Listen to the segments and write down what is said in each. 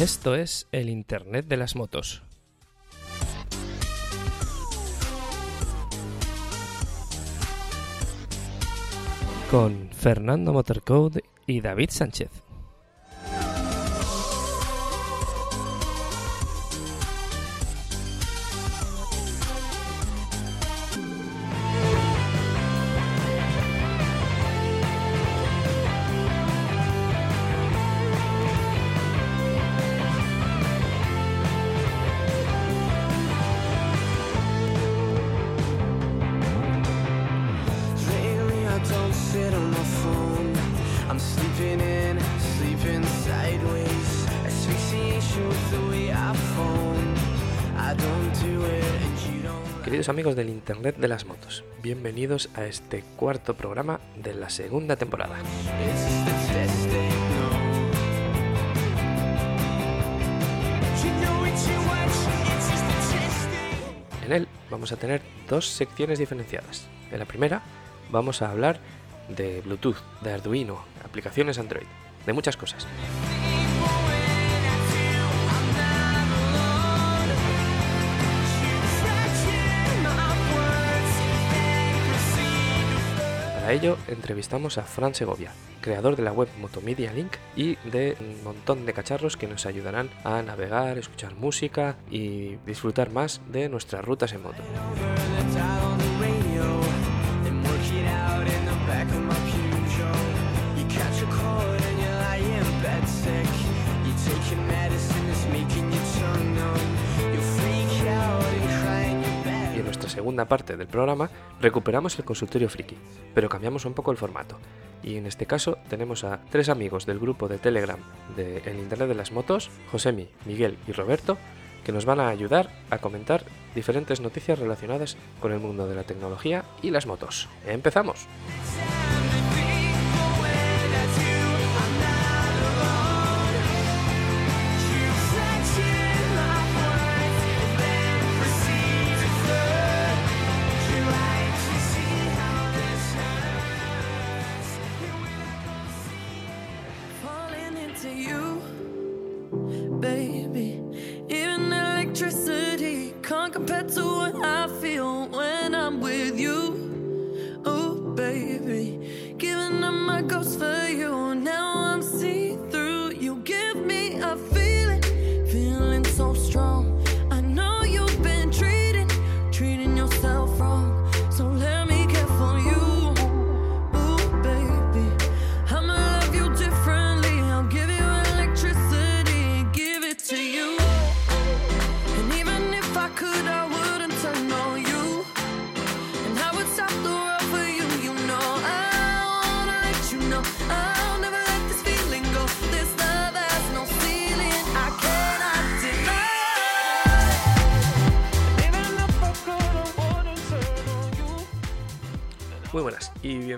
Esto es el Internet de las motos. Con Fernando Motorcode y David Sánchez. Internet de las motos, bienvenidos a este cuarto programa de la segunda temporada. En él vamos a tener dos secciones diferenciadas. En la primera vamos a hablar de Bluetooth, de Arduino, aplicaciones Android, de muchas cosas. Para ello entrevistamos a Fran Segovia, creador de la web Motomedia Link y de un montón de cacharros que nos ayudarán a navegar, escuchar música y disfrutar más de nuestras rutas en moto. Segunda parte del programa recuperamos el consultorio friki, pero cambiamos un poco el formato. Y en este caso tenemos a tres amigos del grupo de Telegram de El Internet de las Motos, Josemi, Miguel y Roberto, que nos van a ayudar a comentar diferentes noticias relacionadas con el mundo de la tecnología y las motos. ¡Empezamos!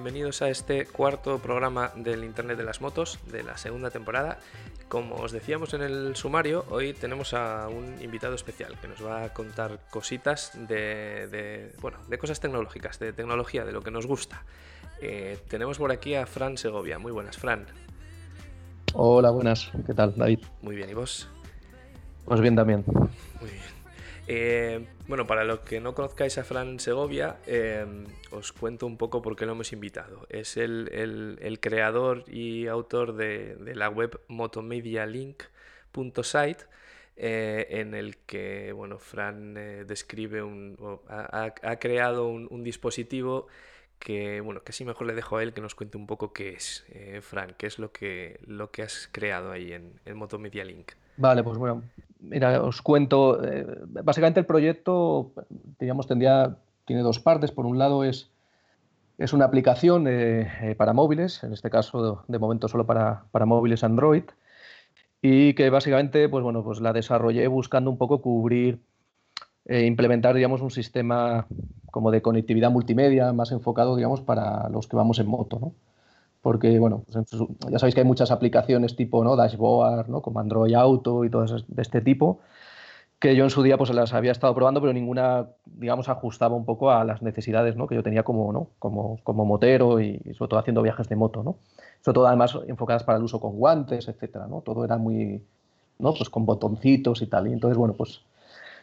Bienvenidos a este cuarto programa del Internet de las Motos de la segunda temporada. Como os decíamos en el sumario, hoy tenemos a un invitado especial que nos va a contar cositas de, de, bueno, de cosas tecnológicas, de tecnología, de lo que nos gusta. Eh, tenemos por aquí a Fran Segovia. Muy buenas, Fran. Hola, buenas. ¿Qué tal, David? Muy bien, ¿y vos? Pues bien también. Muy bien. Eh, bueno, para los que no conozcáis a Fran Segovia, eh, os cuento un poco por qué lo hemos invitado. Es el, creador y autor de, la web motomedialink.site, eh, en el que bueno, Fran eh, describe un, ha, creado un, dispositivo que, bueno, casi mejor le dejo a él que nos cuente un poco qué es, Fran, qué es lo que, lo que has creado ahí en, en Motomedia Link. Vale, pues bueno, mira, os cuento. eh, básicamente el proyecto, digamos, tendría, tiene dos partes. Por un lado es, es una aplicación eh, eh, para móviles, en este caso de, momento solo para, para móviles Android, y que básicamente, pues bueno, pues la desarrollé buscando un poco cubrir, eh, implementar, digamos, un sistema como de conectividad multimedia más enfocado, digamos, para los que vamos en moto, ¿no? Porque bueno, pues ya sabéis que hay muchas aplicaciones tipo ¿no? dashboard, ¿no? como Android Auto y esas de este tipo, que yo en su día pues las había estado probando, pero ninguna, digamos, ajustaba un poco a las necesidades ¿no? que yo tenía como, ¿no? como, como motero y, y sobre todo haciendo viajes de moto, ¿no? Sobre todo además enfocadas para el uso con guantes, etcétera, ¿no? Todo era muy, ¿no? Pues con botoncitos y tal. Y entonces, bueno, pues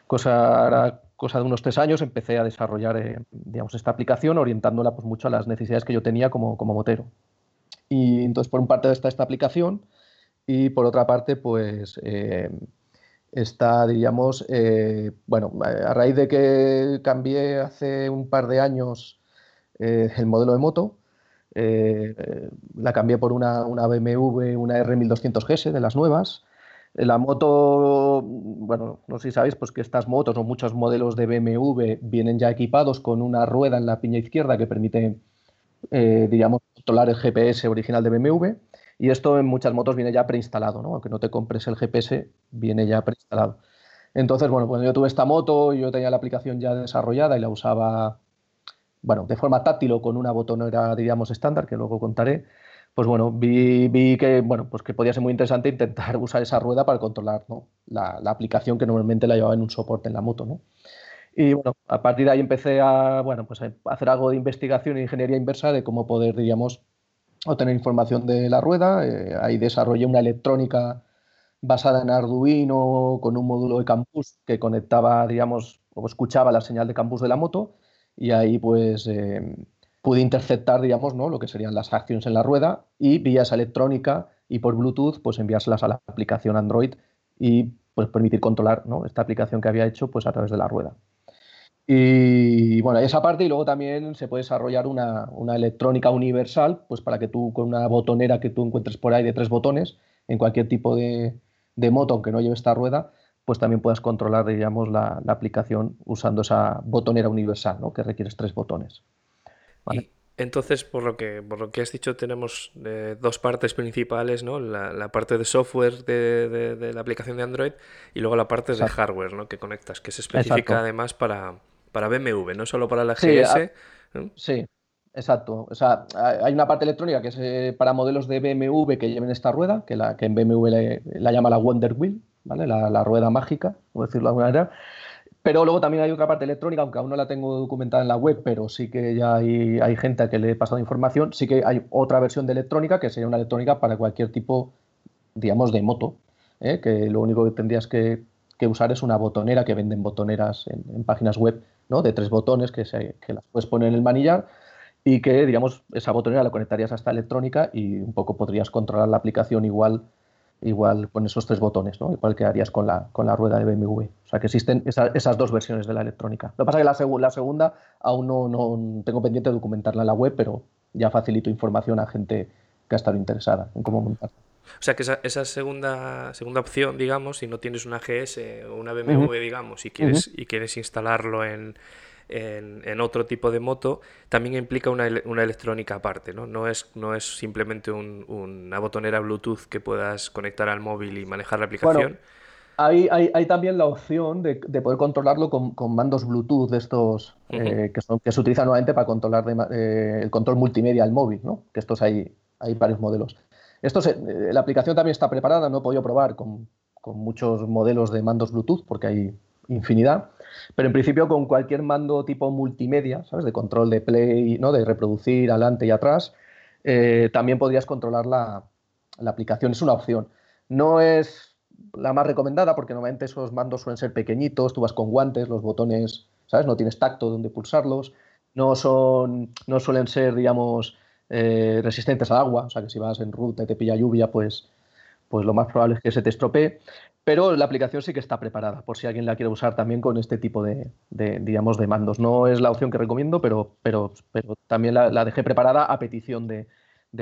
cosa, cosa de unos tres años empecé a desarrollar, eh, digamos, esta aplicación orientándola pues mucho a las necesidades que yo tenía como, como motero. Y entonces, por un parte está esta aplicación y por otra parte, pues eh, está, diríamos, eh, bueno, a raíz de que cambié hace un par de años eh, el modelo de moto, la cambié por una, una BMW, una R1200GS de las nuevas. La moto, bueno, no sé si sabéis, pues que estas motos o muchos modelos de BMW vienen ya equipados con una rueda en la piña izquierda que permite, diríamos, controlar el GPS original de BMW y esto en muchas motos viene ya preinstalado, ¿no? Aunque no te compres el GPS, viene ya preinstalado. Entonces, bueno, cuando yo tuve esta moto, yo tenía la aplicación ya desarrollada y la usaba, bueno, de forma táctil o con una botonera, diríamos, estándar, que luego contaré. Pues bueno, vi, vi, que, bueno, pues que podía ser muy interesante intentar usar esa rueda para controlar la, la, aplicación que normalmente la llevaba en un soporte en la moto, ¿no? Y bueno, a partir de ahí empecé a, bueno, pues a hacer algo de investigación e ingeniería inversa de cómo poder, diríamos, obtener información de la rueda. Eh, ahí desarrollé una electrónica basada en Arduino con un módulo de campus que conectaba, digamos, o escuchaba la señal de campus de la moto y ahí pues eh, pude interceptar, digamos, ¿no? lo que serían las acciones en la rueda y vía esa electrónica y por Bluetooth pues enviárselas a la aplicación Android y pues permitir controlar ¿no? esta aplicación que había hecho pues a través de la rueda. Y bueno, esa parte y luego también se puede desarrollar una, electrónica universal, pues para que tú con una botonera que tú encuentres por ahí de tres botones, en cualquier tipo de, moto, aunque no lleve esta rueda, pues también puedas controlar, digamos, la, aplicación usando esa botonera universal, ¿no? Que requieres tres botones. Y entonces, por lo que, por lo que has dicho, tenemos eh, dos partes principales, ¿no? La, parte de software de, la aplicación de Android y luego la parte de hardware, ¿no? Que conectas, que es específica además para, para BMW, no solo para la GS. Sí, exacto. O sea, hay una parte electrónica que es eh, para modelos de BMW que lleven esta rueda, que, la, que en BMW la llama la Wonder Wheel, ¿vale? La, rueda mágica, por decirlo de alguna manera. Pero luego también hay otra parte electrónica, aunque aún no la tengo documentada en la web, pero sí que ya hay, hay gente a que le he pasado información. Sí que hay otra versión de electrónica que sería una electrónica para cualquier tipo, digamos, de moto, ¿eh? que lo único que tendrías que, usar es una botonera que venden botoneras en páginas web de tres botones que, se, que las puedes poner en el manillar y que, digamos, esa botonera la conectarías a esta electrónica y un poco podrías controlar la aplicación igual, igual con esos tres botones, ¿no? igual que harías con la, con la rueda de BMW. O sea que existen esas dos versiones de la electrónica. Lo que pasa es que la, la segunda aún no, no, tengo pendiente de documentarla en la web, pero ya facilito información a gente que ha estado interesada en cómo montarla. O sea que esa, segunda, segunda opción, digamos, si no tienes una GS o una BMW, digamos, y quieres, y quieres instalarlo en, en, otro tipo de moto, también implica una, una electrónica aparte, ¿no? No es, no es simplemente una botonera Bluetooth que puedas conectar al móvil y manejar la aplicación. hay, hay, también la opción de, poder controlarlo con, mandos Bluetooth de estos eh, que, son, que se utilizan nuevamente para controlar eh, el control multimedia al móvil, ¿no? Que estos hay, hay varios modelos. Esto eh, la aplicación también está preparada, no he podido probar con, muchos modelos de mandos Bluetooth porque hay infinidad, pero en principio con cualquier mando tipo multimedia, ¿sabes? De control de play, ¿no? De reproducir adelante y atrás, eh, también podrías controlar la, aplicación. Es una opción. No es la más recomendada porque normalmente esos mandos suelen ser pequeñitos, tú vas con guantes, los botones, ¿sabes? No tienes tacto donde pulsarlos, no son, no suelen ser, digamos, eh, resistentes al agua, o sea que si vas en ruta y te pilla lluvia, pues, pues lo más probable es que se te estropee. Pero la aplicación sí que está preparada, por si alguien la quiere usar también con este tipo de, digamos, de mandos. No es la opción que recomiendo, pero, pero, pero también la, dejé preparada a petición de,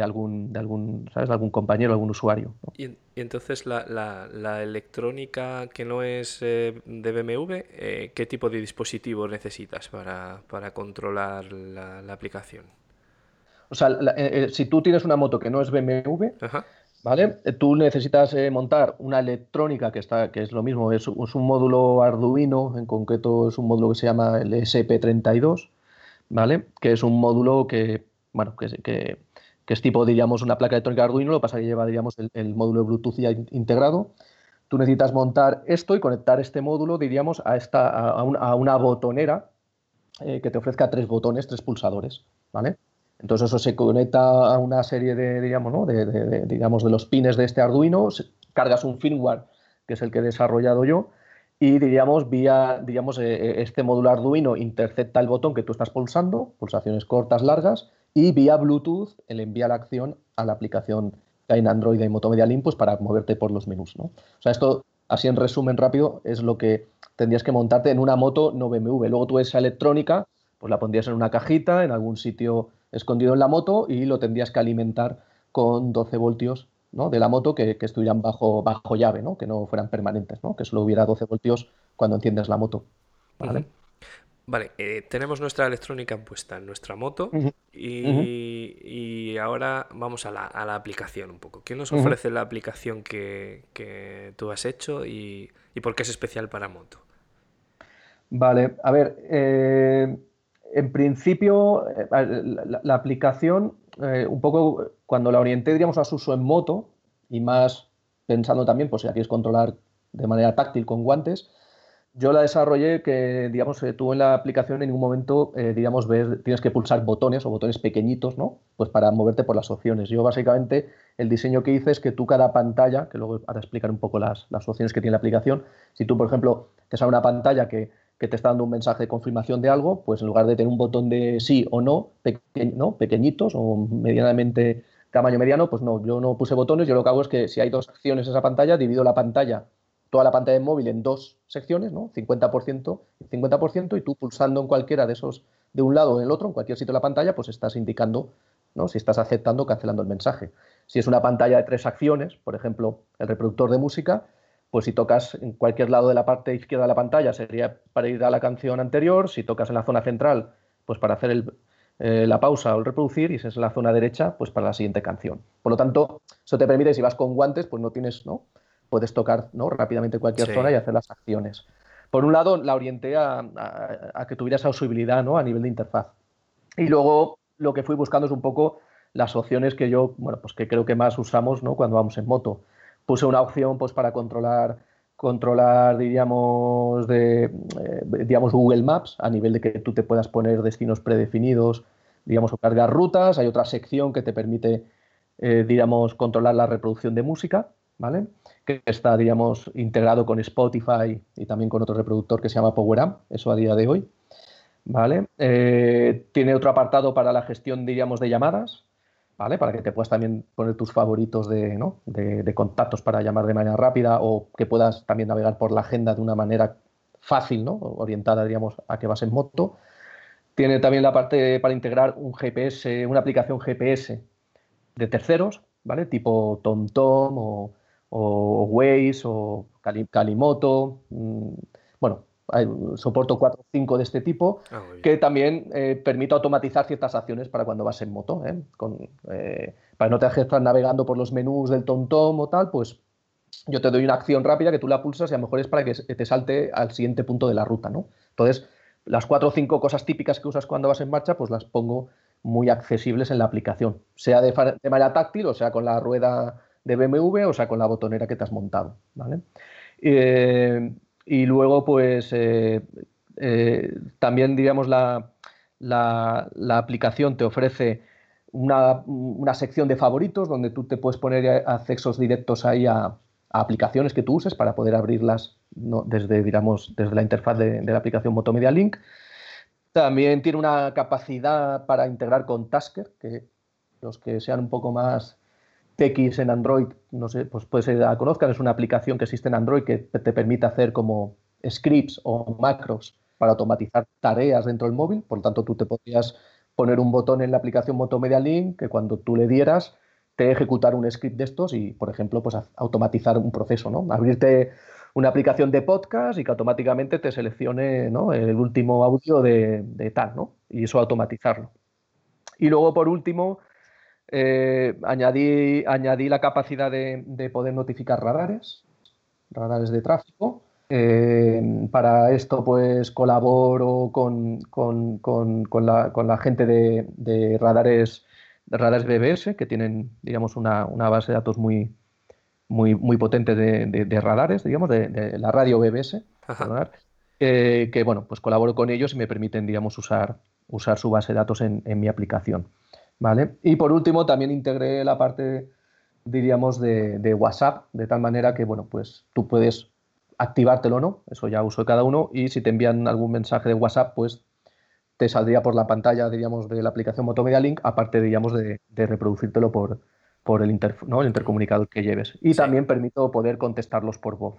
algún, de algún, ¿sabes? algún compañero, algún usuario. ¿Y, entonces la, electrónica que no es eh, de BMW, eh, ¿qué tipo de dispositivo necesitas para, controlar la aplicación? O sea, eh, eh, si tú tienes una moto que no es BMW, ¿vale? Eh, tú necesitas montar una electrónica que está, que es lo mismo, es, un módulo Arduino, en concreto es un módulo que se llama el SP32, ¿vale? Que es un módulo que, bueno, que, es tipo, diríamos, una placa electrónica Arduino, lo que pasa que lleva, diríamos, el, módulo de Bluetooth ya integrado. Tú necesitas montar esto y conectar este módulo, diríamos, a, esta, a, una botonera que te ofrezca tres botones, tres pulsadores, ¿vale? Entonces eso se conecta a una serie de, digamos, ¿no? digamos, de los pines de este Arduino, cargas un firmware que es el que he desarrollado yo, y diríamos, vía diríamos, eh, este módulo Arduino intercepta el botón que tú estás pulsando, pulsaciones cortas, largas, y vía Bluetooth le envía la acción a la aplicación que hay en Android y Motomedia Link pues, para moverte por los menús. ¿no? O sea, esto, así en resumen rápido, es lo que tendrías que montarte en una moto no BMW. Luego tú esa electrónica, pues la pondrías en una cajita, en algún sitio escondido en la moto y lo tendrías que alimentar con 12 voltios ¿no? de la moto que, estuvieran bajo, bajo llave, ¿no? que no fueran permanentes, ¿no? que solo hubiera 12 voltios cuando enciendes la moto. ¿vale? Vale, eh, tenemos nuestra electrónica puesta en nuestra moto y, ahora vamos a la, aplicación un poco. ¿Qué nos ofrece la aplicación que, tú has hecho y, por qué es especial para moto? Vale, a ver, eh, en principio, eh, la, aplicación, eh, un poco cuando la orienté, diríamos, a su uso en moto, y más pensando también, pues si la quieres controlar de manera táctil con guantes, yo la desarrollé que, digamos, eh, tú en la aplicación en ningún momento, digamos, ves, tienes que pulsar botones o botones pequeñitos, ¿no? Pues para moverte por las opciones. Yo básicamente el diseño que hice es que tú cada pantalla, que luego para explicar un poco las, las opciones que tiene la aplicación, si tú, por ejemplo, te sale una pantalla que que te está dando un mensaje de confirmación de algo, pues en lugar de tener un botón de sí o no, ¿no? pequeñitos o medianamente tamaño mediano, pues no, yo no puse botones, yo lo que hago es que si hay dos secciones en esa pantalla, divido la pantalla, toda la pantalla de móvil en dos secciones, ¿no? 50% y 50%, y tú pulsando en cualquiera de esos, de un lado o en el otro, en cualquier sitio de la pantalla, pues estás indicando, ¿no? Si estás aceptando o cancelando el mensaje. Si es una pantalla de tres acciones, por ejemplo, el reproductor de música, pues si tocas en cualquier lado de la parte izquierda de la pantalla sería para ir a la canción anterior, si tocas en la zona central, pues para hacer eh, la pausa o el reproducir, y si es en la zona derecha, pues para la siguiente canción. Por lo tanto, eso te permite, si vas con guantes, pues no tienes, ¿no? Puedes tocar ¿no? rápidamente cualquier zona y hacer las acciones. Por un lado, la orienté a, que tuviera esa usabilidad ¿no? a nivel de interfaz. Y luego lo que fui buscando es un poco las opciones que yo, bueno, pues que creo que más usamos ¿no? cuando vamos en moto puse una opción pues, para controlar, controlar diríamos, de, eh, digamos, Google Maps a nivel de que tú te puedas poner destinos predefinidos, digamos, o cargar rutas. Hay otra sección que te permite, eh, digamos, controlar la reproducción de música, ¿vale? Que está, digamos, integrado con Spotify y también con otro reproductor que se llama PowerAmp, eso a día de hoy, ¿vale? Eh, tiene otro apartado para la gestión, diríamos, de llamadas, ¿vale? Para que te puedas también poner tus favoritos de, de, contactos para llamar de manera rápida o que puedas también navegar por la agenda de una manera fácil, ¿no? Orientada, digamos, a que vas en moto. Tiene también la parte para integrar un GPS, una aplicación GPS de terceros, ¿vale? Tipo TomTom o, o Waze o Calimoto. Mm, bueno, soporto 4 o 5 de este tipo, ah, que también eh, permite automatizar ciertas acciones para cuando vas en moto. ¿eh? Con, eh, para no te estar navegando por los menús del TomTom o tal, pues yo te doy una acción rápida que tú la pulsas y a lo mejor es para que te salte al siguiente punto de la ruta. ¿no? Entonces, las cuatro o cinco cosas típicas que usas cuando vas en marcha, pues las pongo muy accesibles en la aplicación, sea de, manera táctil, o sea con la rueda de BMW, o sea con la botonera que te has montado. ¿vale? Y luego, pues, eh, eh, también, digamos, la, aplicación te ofrece una, sección de favoritos donde tú te puedes poner accesos directos ahí a, aplicaciones que tú uses para poder abrirlas desde, digamos, desde la interfaz de, la aplicación Motomedia Link. También tiene una capacidad para integrar con Tasker, que los que sean un poco más TX en Android, no sé, pues puede ser la conozcan, es una aplicación que existe en Android que te permite hacer como scripts o macros para automatizar tareas dentro del móvil, por lo tanto tú te podrías poner un botón en la aplicación Motomedia Link que cuando tú le dieras te ejecutar un script de estos y, por ejemplo, pues automatizar un proceso, ¿no? Abrirte una aplicación de podcast y que automáticamente te seleccione ¿no? el último audio de, de, tal, ¿no? Y eso automatizarlo. Y luego, por último, eh, añadí, añadí, la capacidad de, poder notificar radares, radares de tráfico. Eh, para esto, pues colaboro con, la, gente de, radares, radares BBS, que tienen, digamos, una, base de datos muy, muy, muy potente de, radares, digamos, de, la radio BBS. que bueno, pues colaboro con ellos y me permiten, digamos, usar, usar su base de datos en mi aplicación. ¿Vale? Y por último, también integré la parte diríamos, de, de WhatsApp, de tal manera que, bueno, pues tú puedes activártelo o no, eso ya uso de cada uno, y si te envían algún mensaje de WhatsApp, pues te saldría por la pantalla, diríamos, de la aplicación Motomedia Link, aparte, diríamos, de, de reproducírtelo por, por el, inter, ¿no? el intercomunicador que lleves. Y Sí. también permito poder contestarlos por voz.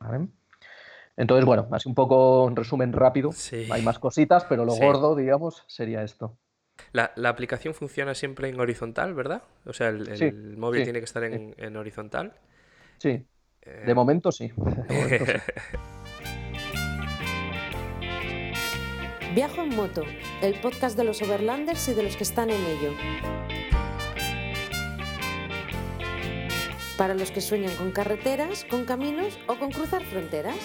¿vale? Entonces, bueno, así un poco en resumen rápido. Sí. Hay más cositas, pero lo Sí. gordo, digamos, sería esto. La, la aplicación funciona siempre en horizontal, ¿verdad? O sea, el, Sí, el móvil sí, tiene que estar en, en horizontal. Sí, Eh, de momento sí. De momento sí. Viajo en moto, el podcast de los overlanders y de los que están en ello. Para los que sueñan con carreteras, con caminos o con cruzar fronteras.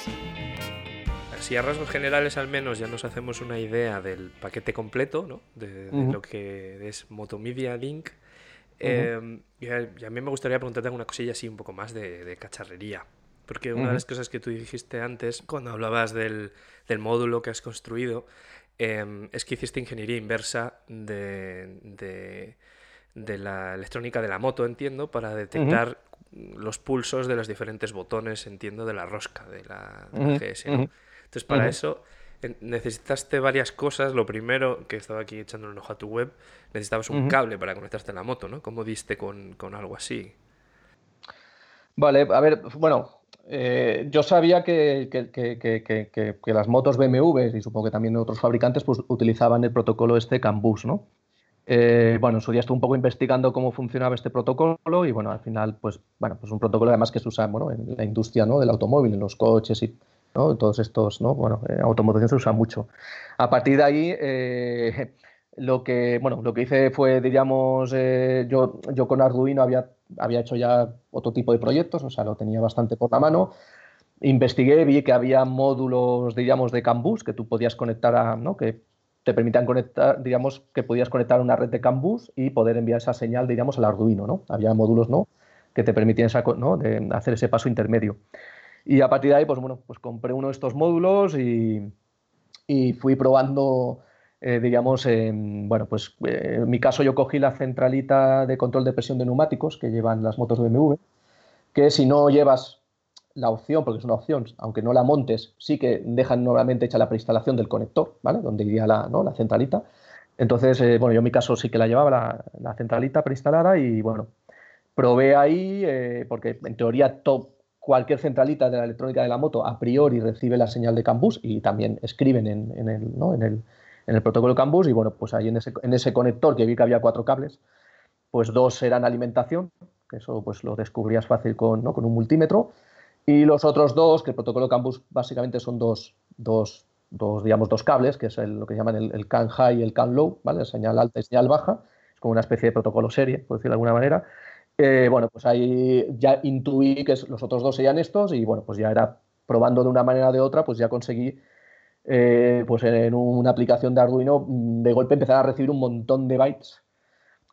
Así a rasgos generales al menos ya nos hacemos una idea del paquete completo, ¿no? De, de lo que es Motomedia Link. Eh, y, a, y a mí me gustaría preguntarte una cosilla así un poco más de, de cacharrería. Porque una de las cosas que tú dijiste antes, cuando hablabas del, del módulo que has construido, eh, es que hiciste ingeniería inversa de, de- de la electrónica de la moto, entiendo, para detectar los pulsos de los diferentes botones, entiendo, de la rosca, de la, de la GS, ¿no? Entonces, para eso necesitaste varias cosas. Lo primero, que estaba aquí echando un ojo a tu web, necesitabas un cable para conectarte a la moto, ¿no? ¿Cómo diste con, con algo así? Vale, a ver, bueno, eh, yo sabía que, que- que- que- las motos BMW y supongo que también otros fabricantes pues, utilizaban el protocolo este CAN bus, ¿no? Eh, bueno, en su día estuve un poco investigando cómo funcionaba este protocolo y bueno, al final, pues, bueno, pues un protocolo además que se usa, bueno, en la industria, ¿no? Del automóvil, en los coches y, Todos estos, ¿no? Bueno, en automoción se usa mucho. A partir de ahí, eh, lo que, bueno, lo que hice fue, diríamos, eh, yo, yo con Arduino había, había hecho ya otro tipo de proyectos, o sea, lo tenía bastante por la mano. Investigué, vi que había módulos, diríamos, de CAN bus que tú podías conectar a, ¿no? Que te permitían conectar, digamos, que podías conectar una red de CAN bus y poder enviar esa señal, diríamos, al Arduino, ¿no? Había módulos, ¿no? Que te permitían ¿no? hacer ese paso intermedio. Y a partir de ahí, pues bueno, pues compré uno de estos módulos y, y fui probando, eh, digamos, en, bueno, pues eh, en mi caso yo cogí la centralita de control de presión de neumáticos que llevan las motos BMW, que si no llevas la opción, porque es una opción, aunque no la montes, sí que dejan normalmente hecha la preinstalación del conector, ¿vale? Donde iría la, ¿no? la centralita. Entonces, eh, bueno, yo en mi caso sí que la llevaba la, centralita preinstalada y bueno, probé ahí, porque en teoría to- cualquier centralita de la electrónica de la moto a priori recibe la señal de CAN bus y también escriben en, el, protocolo CAN bus y bueno, pues ahí en ese, conector que vi que había cuatro cables, pues dos eran alimentación, que eso pues lo descubrías fácil con, un multímetro, y los otros dos, que el protocolo CAN bus básicamente son dos, dos, dos, digamos, dos cables, que es lo que llaman el, el CAN high y el CAN low, ¿vale? Señal alta y señal baja, es como una especie de protocolo serie, por decirlo de alguna manera. Eh, bueno, pues ahí ya intuí que los otros dos serían estos y bueno, pues ya era probando de una manera o de otra, pues ya conseguí, eh, pues en una aplicación de Arduino, mm, de golpe empezar a recibir un montón de bytes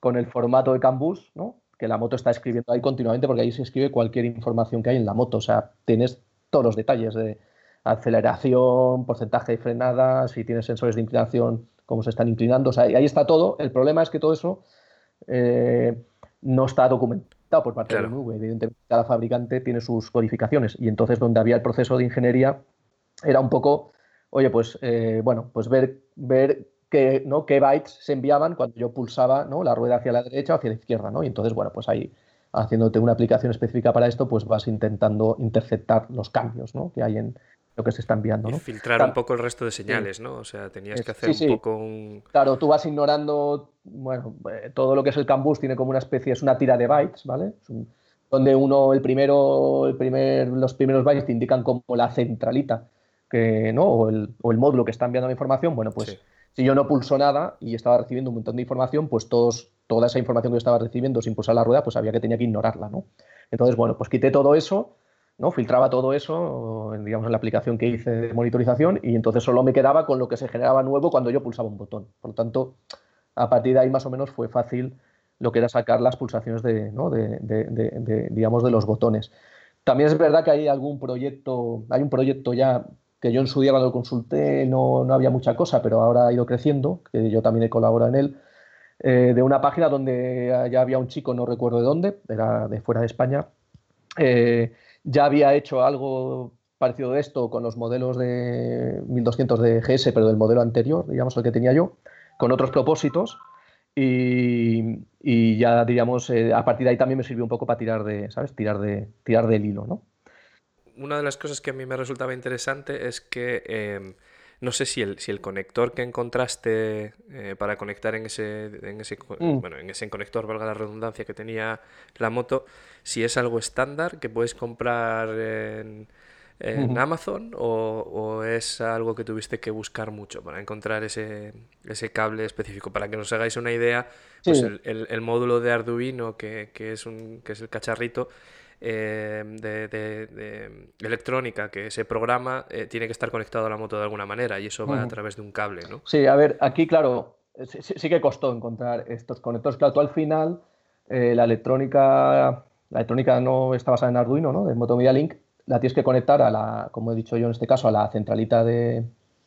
con el formato de CAN bus, ¿no? Que la moto está escribiendo ahí continuamente porque ahí se escribe cualquier información que hay en la moto, o sea, tienes todos los detalles de aceleración, porcentaje de frenada, si tienes sensores de inclinación, cómo se están inclinando, o sea, ahí está todo. El problema es que todo eso eh, no está documentado por parte Claro. de BMW. Evidentemente, cada fabricante tiene sus codificaciones y entonces donde había el proceso de ingeniería era un poco, oye, pues eh, bueno, pues ver, ver qué, ¿no? qué bytes se enviaban cuando yo pulsaba ¿no? la rueda hacia la derecha o hacia la izquierda, ¿no? Y entonces, bueno, pues ahí haciéndote una aplicación específica para esto, pues vas intentando interceptar los cambios ¿no? que hay en lo que se está enviando. Y ¿no? filtrar Claro. un poco el resto de señales, ¿no? O sea, tenías que hacer sí, un sí. poco un... Claro, tú vas ignorando, bueno, eh, todo lo que es el CAN bus tiene como una especie, es una tira de bytes, ¿vale? Un- donde uno, el primero, el primer, los primeros bytes te indican como la centralita, que, ¿no? O el, o el módulo que está enviando la información, bueno, pues si yo no pulso nada y estaba recibiendo un montón de información, pues todos, toda esa información que yo estaba recibiendo sin pulsar la rueda, pues sabía que tenía que ignorarla, ¿no? Entonces, bueno, pues quité todo eso, ¿no? Filtraba todo eso, digamos, en la aplicación que hice de monitorización y entonces solo me quedaba con lo que se generaba nuevo cuando yo pulsaba un botón. Por lo tanto, a partir de ahí más o menos fue fácil lo que era sacar las pulsaciones de, ¿no? de- de- de, digamos, de los botones. También es verdad que hay algún proyecto, hay un proyecto ya que yo en su día cuando lo consulté no, no había mucha cosa, pero ahora ha ido creciendo, que yo también he colaborado en él, eh, de una página donde ya había un chico, no recuerdo de dónde, era de fuera de España, eh, ya había hecho algo parecido de esto con los modelos de 1200 de GS, pero del modelo anterior, digamos, el que tenía yo, con otros propósitos. Y, ya, digamos, eh, a partir de ahí también me sirvió un poco para tirar de, ¿sabes? Tirar, de, tirar del hilo, ¿no? Una de las cosas que a mí me resultaba interesante es que em, no sé si el, si el conector que encontraste eh, para conectar en ese, en ese, Mm. bueno, en ese conector, valga la redundancia, que tenía la moto, si es algo estándar que puedes comprar en, en. Amazon o, o es algo que tuviste que buscar mucho para encontrar ese, ese cable específico. Para que nos hagáis una idea, pues el, el- el módulo de Arduino, que, que es un, que es el cacharrito, eh, de, de- de electrónica que se programa eh, tiene que estar conectado a la moto de alguna manera y eso va a través de un cable, ¿no? Sí, a ver, aquí, claro, sí, que costó encontrar estos conectores. Claro, tú al final, eh, la electrónica, la electrónica no está basada en Arduino, ¿no? De Motomedia Link, la tienes que conectar a la, como he dicho yo en este caso, a la centralita de,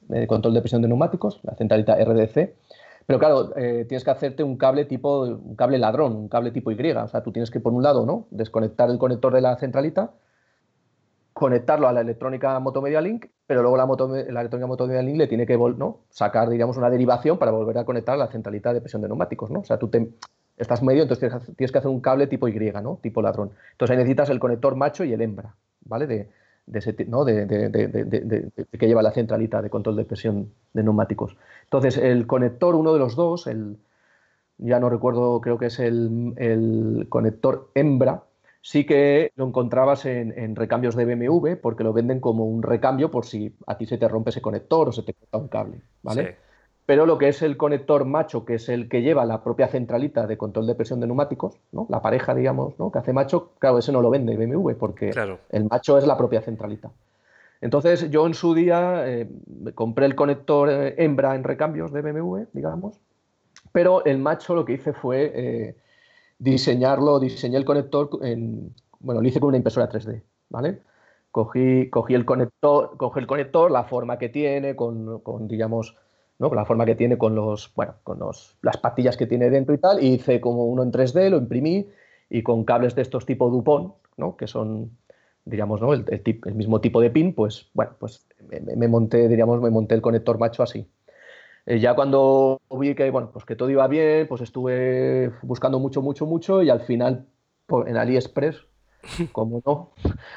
de control de presión de neumáticos, la centralita RDC. Pero claro, eh, tienes que hacerte un cable tipo, un cable ladrón, un cable tipo Y. O sea, tú tienes que, por un lado, ¿no? Desconectar el conector de la centralita, conectarlo a la electrónica Motomedia Link, pero luego la, moto, la electrónica Motomedia Link le tiene que ¿no? sacar, digamos, una derivación para volver a conectar a la centralita de presión de neumáticos, ¿no? O sea, tú te, estás medio, entonces tienes que hacer un cable tipo Y, ¿no? Tipo ladrón. Entonces ahí necesitas el conector macho y el hembra, ¿vale? De, de ¿no? de, de- que lleva la centralita de control de presión de neumáticos. Entonces, el conector, uno de los dos, el, ya no recuerdo, creo que es el, el conector hembra, sí que lo encontrabas en, en recambios de BMW porque lo venden como un recambio por si a ti se te rompe ese conector o se te corta un cable, ¿vale? Sí. Pero lo que es el conector macho, que es el que lleva la propia centralita de control de presión de neumáticos, ¿no? La pareja, digamos, ¿no? Que hace macho, claro, ese no lo vende BMW porque Claro. el macho es la propia centralita. Entonces, yo en su día eh, compré el conector eh, hembra en recambios de BMW, digamos, pero el macho lo que hice fue eh, diseñarlo, diseñé el conector en, bueno, lo hice con una impresora 3D, ¿vale? Cogí, cogí el conector, cogí el conector, la forma que tiene, con, con, digamos, ¿no? Con la forma que tiene con los, bueno, con los, las patillas que tiene dentro y tal, y hice como uno en 3D, lo imprimí y con cables de estos tipo Dupont, ¿no? Que son, digamos, ¿no? El, el tip- el mismo tipo de pin, pues, bueno, pues me, me monté, diríamos, me monté el conector macho así. Eh, ya cuando vi que, bueno, pues que todo iba bien, pues estuve buscando mucho, mucho, mucho y al final por- en AliExpress, como no,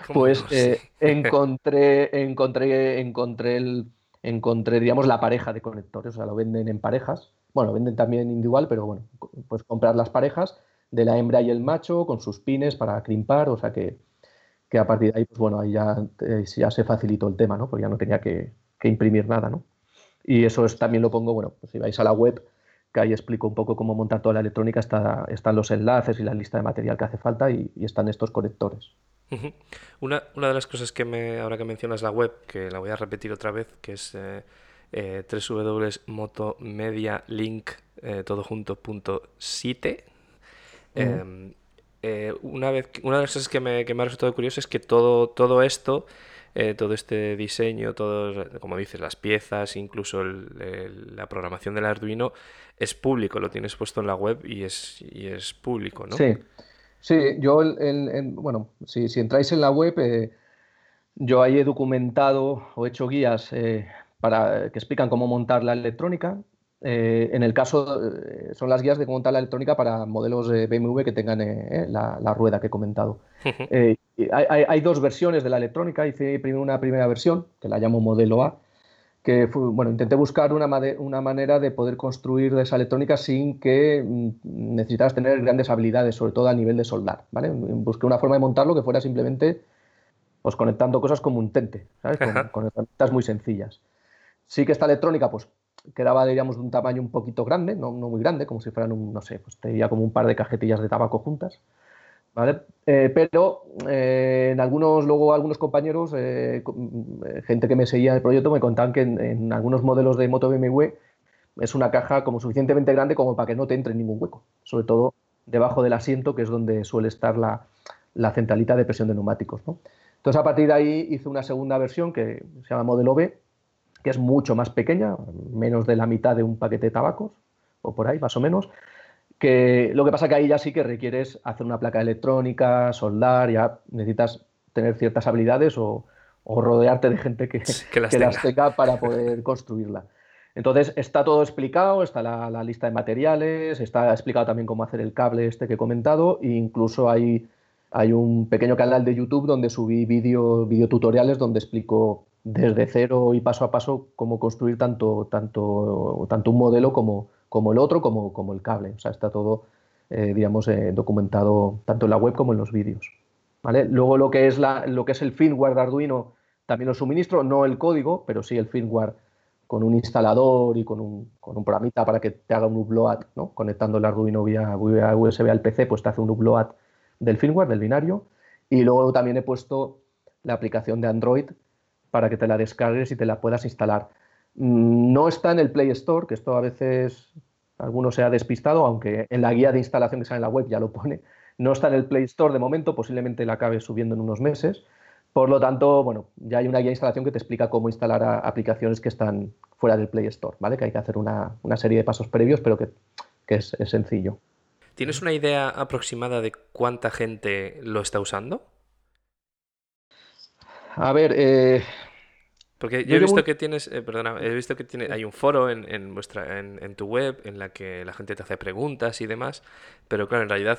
¿Cómo pues eh, encontré, encontré, encontré, el, encontré, la pareja de conectores, o sea, lo venden en parejas, bueno, lo venden también individual, pero bueno, puedes comprar las parejas de la hembra y el macho con sus pines para crimpar, o sea que, que a partir de ahí, pues bueno, ahí ya, eh, ya se facilitó el tema, ¿no? Porque ya no tenía que, que imprimir nada, ¿no? Y eso es, también lo pongo, bueno, pues si vais a la web, que ahí explico un poco cómo montar toda la electrónica, está, están los enlaces y la lista de material que hace falta y, y están estos conectores. Una, una de las cosas que me, ahora que mencionas la web, que la voy a repetir otra vez, que es eh, eh, www.motomedialink, eh, site. Em, eh, una vez, una de las cosas que me, que me ha resultado curioso es que todo, todo esto, eh, todo este diseño, todo, como dices, las piezas, incluso la programación del Arduino, es público, lo tienes puesto en la web y es, y es público, ¿no? Sí, sí, yo, el- bueno, si, si entráis en la web, eh, yo ahí he documentado o he hecho guías eh, para, que explican cómo montar la electrónica. Eh, en el caso, eh, son las guías de cómo montar la electrónica para modelos de BMW que tengan eh, eh, la, la rueda que he comentado. Eh, hay, dos versiones de la electrónica. Hice primero una primera versión, que la llamo modelo A, que fue- bueno, intenté buscar una, una manera de poder construir esa electrónica sin que mm, necesitaras tener grandes habilidades, sobre todo a nivel de soldar, ¿vale? Busqué una forma de montarlo que fuera simplemente pues, conectando cosas como un tente, ¿sabes? Con, con herramientas muy sencillas. Sí que esta electrónica, pues, quedaba, diríamos, de un tamaño un poquito grande, no, no muy grande, como si fueran, un, no sé, pues te diría como un par de cajetillas de tabaco juntas. ¿vale? Eh, pero eh, en algunos, luego algunos compañeros, eh, gente que me seguía en el proyecto, me contaban que en, en algunos modelos de moto BMW es una caja como suficientemente grande como para que no te entre en ningún hueco, sobre todo debajo del asiento, que es donde suele estar la, la centralita de presión de neumáticos, ¿no? Entonces, a partir de ahí hice una segunda versión que se llama modelo B, que es mucho más pequeña, menos de la mitad de un paquete de tabacos, o por ahí, más o menos, que lo que pasa que ahí ya sí que requieres hacer una placa electrónica, soldar, ya necesitas tener ciertas habilidades o, o rodearte de gente que, que las que las tenga. para poder construirla. Entonces está todo explicado, está la, la lista de materiales, está explicado también cómo hacer el cable este que he comentado, e incluso hay, hay un pequeño canal de YouTube donde subí vídeo, videotutoriales donde explico desde cero y paso a paso cómo construir tanto, tanto, tanto un modelo como, como el otro, como, como el cable. O sea, está todo, eh, digamos, eh, documentado tanto en la web como en los vídeos. ¿vale? Luego lo que, es la, lo que es el firmware de Arduino también lo suministro, no el código, pero sí el firmware con un instalador y con un, con un programita para que te haga un upload, ¿no? conectando el Arduino vía, vía USB al PC, pues te hace un upload del firmware, del binario. Y luego también he puesto la aplicación de Android para que te la descargues y te la puedas instalar. Mm, No está en el Play Store, que esto a veces alguno se ha despistado, aunque en la guía de instalación que sale en la web ya lo pone. No está en el Play Store de momento, posiblemente la acabe subiendo en unos meses. Por lo tanto, bueno, ya hay una guía de instalación que te explica cómo instalar aplicaciones que están fuera del Play Store, ¿vale? Que hay que hacer una, serie de pasos previos, pero que, es sencillo. ¿Tienes una idea aproximada de cuánta gente lo está usando? A ver, eh, Porque Yo he visto que tienes, eh, perdona, he visto que tiene, hay un foro en, en vuestra, en, en tu web en la que la gente te hace preguntas y demás, pero claro, en realidad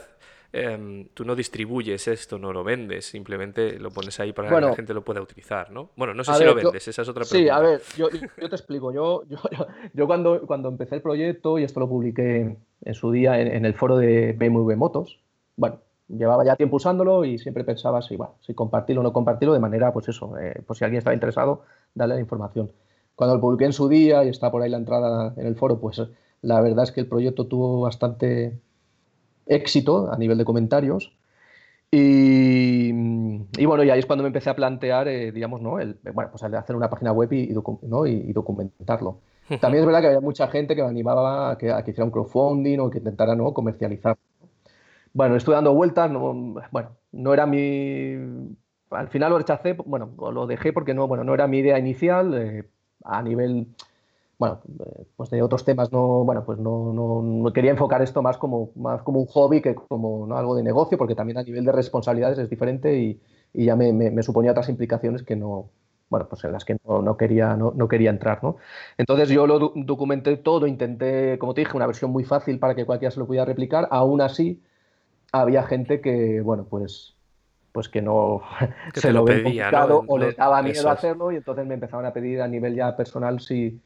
em, tú no distribuyes esto, no lo vendes, simplemente lo pones ahí para que la gente lo pueda utilizar, ¿no? Bueno, no sé si ver, lo yo- vendes, esa es otra Sí, pregunta. a ver, yo, te explico. Yo, yo, yo- yo cuando, cuando empecé el proyecto, y esto lo publiqué en su día en, en el foro de BMW Motos, bueno, llevaba ya tiempo usándolo y siempre pensaba si, bueno, si compartirlo o no compartirlo, de manera, pues eso, eh, pues si alguien estaba interesado, darle la información. Cuando lo publiqué en su día y está por ahí la entrada en el foro, pues la verdad es que el proyecto tuvo bastante éxito a nivel de comentarios. Y, y bueno, y ahí es cuando me empecé a plantear, eh, digamos, ¿no? El, bueno, pues hacer una página web y, y docu- ¿no? y documentarlo. También es verdad que había mucha gente que me animaba a que, a que hiciera un crowdfunding o que intentara ¿no? comercializar. Bueno, estuve dando vueltas, no, bueno, no era mi... Al final lo rechacé, bueno, lo dejé porque no, bueno, no era mi idea inicial, eh, a nivel, bueno, eh, pues de otros temas no, bueno, pues no, no, no quería enfocar esto más como, más como un hobby que como ¿no? algo de negocio, porque también a nivel de responsabilidades es diferente y, y ya me, me- me suponía otras implicaciones que no, bueno, pues en las que no, no quería, no, no quería entrar, ¿no? Entonces yo lo do- documenté todo, intenté, como te dije, una versión muy fácil para que cualquiera se lo pudiera replicar, aún así había gente que, bueno, pues, pues que no Que se lo pedía, complicado ¿no? o les daba miedo eso hacerlo y entonces me empezaban a pedir a nivel ya personal si,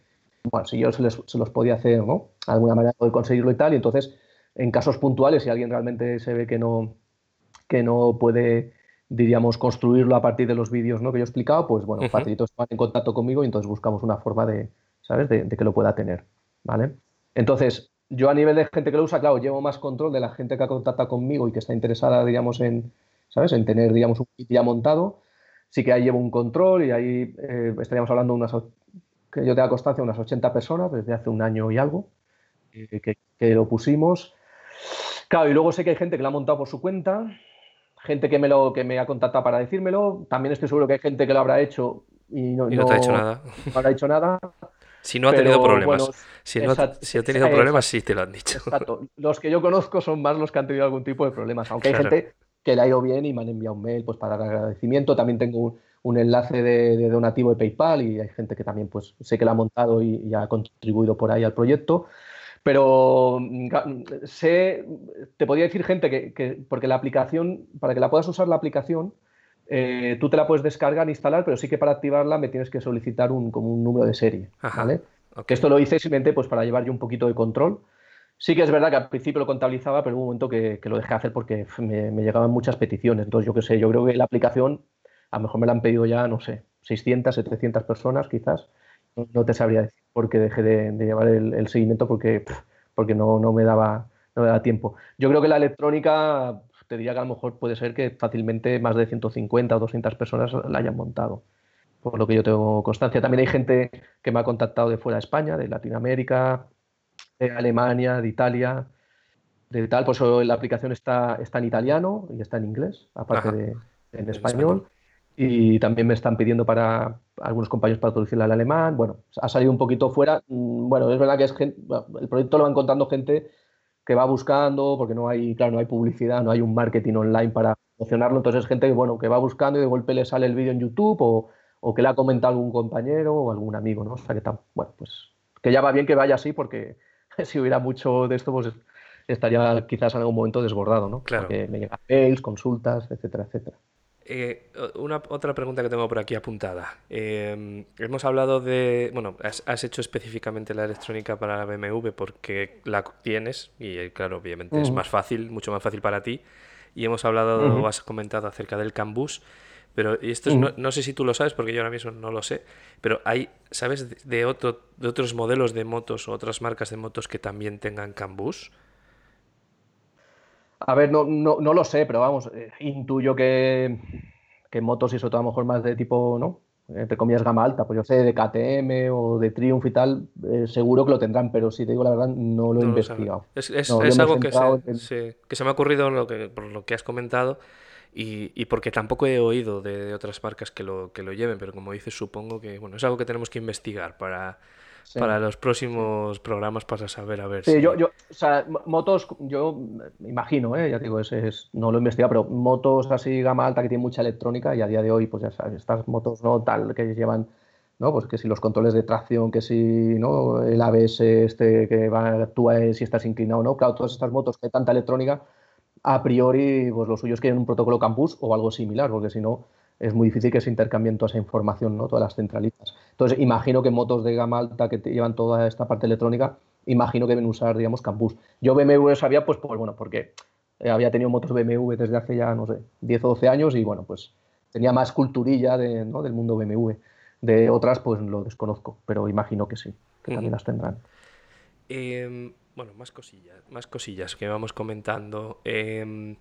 bueno, si yo se, les- se los podía hacer, ¿no? De alguna manera poder conseguirlo y tal. Y entonces, en casos puntuales, si alguien realmente se ve que no, que no puede, diríamos, construirlo a partir de los vídeos ¿no? que yo he explicado, pues bueno, Ujú. facilito se ponen en contacto conmigo y entonces buscamos una forma de, ¿sabes? De, de que lo pueda tener, ¿vale? Entonces, yo a nivel de gente que lo usa, claro, llevo más control de la gente que ha contactado conmigo y que está interesada, digamos, en, ¿sabes? En tener, digamos, un kit ya montado. Sí que ahí llevo un control y ahí eh, estaríamos hablando unas, que yo tenga constancia, unas 80 personas desde hace un año y algo, eh, que, que lo pusimos. Claro, y luego sé que hay gente que lo ha montado por su cuenta, gente que me, lo, que me ha contactado para decírmelo. También estoy seguro que hay gente que lo habrá hecho y no, Y no te ha hecho nada. no habrá hecho nada. Si no ha pero, tenido problemas. bueno, si, no, ha- exacto, si ha tenido problemas, sí te lo han dicho. Exacto. Los que yo conozco son más los que han tenido algún tipo de problemas, aunque Claro. hay gente que le ha ido bien y me han enviado un mail pues, para dar agradecimiento. También tengo un, un enlace de, de donativo de PayPal y hay gente que también pues, sé que la ha montado y, y ha contribuido por ahí al proyecto. Pero mm, ga- sé, te podría decir gente que, que- porque la aplicación, para que la puedas usar la aplicación, eh, tú te la puedes descargar, instalar, pero sí que para activarla me tienes que solicitar un, como un número de serie, Ajá. ¿vale? Que esto lo hice simplemente pues, para llevar yo un poquito de control. Sí que es verdad que al principio lo contabilizaba, pero hubo un momento que, que lo dejé hacer porque me, me llegaban muchas peticiones. Entonces, yo qué sé, yo creo que la aplicación a lo mejor me la han pedido ya, no sé, 600, 700 personas quizás. No, te sabría decir porque dejé de, de llevar el, el seguimiento porque, porque no, no, me daba, no me daba tiempo. Yo creo que la electrónica, te diría que a lo mejor puede ser que fácilmente más de 150 o 200 personas la hayan montado por lo que yo tengo constancia. También hay gente que me ha contactado de fuera de España, de Latinoamérica, de Alemania, de Italia, de tal. Por eso la aplicación está, está en italiano y está en inglés, aparte Ajá. de en español. Y también me están pidiendo para algunos compañeros para traducirla al alemán. Bueno, ha salido un poquito fuera. Mm, Bueno, es verdad que es gente, el proyecto lo va encontrando gente que va buscando, porque no hay, claro, no hay publicidad, no hay un marketing online para promocionarlo, entonces es gente bueno, que va buscando y de golpe le sale el vídeo en YouTube o, o que le ha comentado algún compañero o algún amigo, ¿no? O sea que tal, bueno, pues que ya va bien que vaya así porque si hubiera mucho de esto, pues estaría quizás en algún momento desbordado, ¿no? Claro. Porque me llegan mails, consultas, etcétera, etcétera. Eh, una, otra pregunta que tengo por aquí apuntada. Eh, hemos hablado de, bueno, has, has, hecho específicamente la electrónica para la BMW porque la tienes y eh, claro, obviamente uh -huh. es más fácil, mucho más fácil para ti. Y hemos hablado, uh -huh. has comentado acerca del CAN-bus, pero esto es, uh -huh. no, no, sé si tú lo sabes porque yo ahora mismo no lo sé, pero hay, ¿sabes de, otro, de otros modelos de motos o otras marcas de motos que también tengan CAN-bus? A ver, no, no, no, lo sé, pero vamos, eh, intuyo que, que motos y eso todo a lo mejor más de tipo, ¿no? Entre comillas, gama alta, pues yo sé, de KTM o de Triumph y tal, eh, seguro que lo tendrán, pero si te digo la verdad, no lo he no investigado. Lo es, es, es algo que se, en... se, que se, me ha ocurrido lo que, por lo que has comentado y, y porque tampoco he oído de, de, otras marcas que lo, que lo lleven, pero como dices, supongo que bueno, es algo que tenemos que investigar para, Sí. para los próximos programas para saber a ver sí, si... yo, yo, o sea, motos, yo me imagino, ¿eh? ya digo, es, no lo he investigado, pero motos así gama alta que tienen mucha electrónica y a día de hoy, pues ya sabes, estas motos no tal que llevan, ¿no? Pues que si los controles de tracción, que si, ¿no? El ABS este que va, actúa si estás inclinado o no, claro, todas estas motos que hay tanta electrónica, a priori, pues lo suyo es que hay un protocolo campus o algo similar, porque si no, es muy difícil que se intercambien toda esa información, ¿no? Todas las centralitas. Entonces, imagino que motos de gama alta que llevan toda esta parte electrónica, imagino que deben usar, digamos, campus. Yo BMW sabía, pues, pues bueno, porque había tenido motos BMW desde hace ya, no sé, 10 o 12 años y, bueno, pues tenía más culturilla de, ¿no? del mundo BMW. De otras, pues lo desconozco, pero imagino que sí, que también las tendrán. Eh, bueno, más cosillas, más cosillas que vamos comentando. Eh,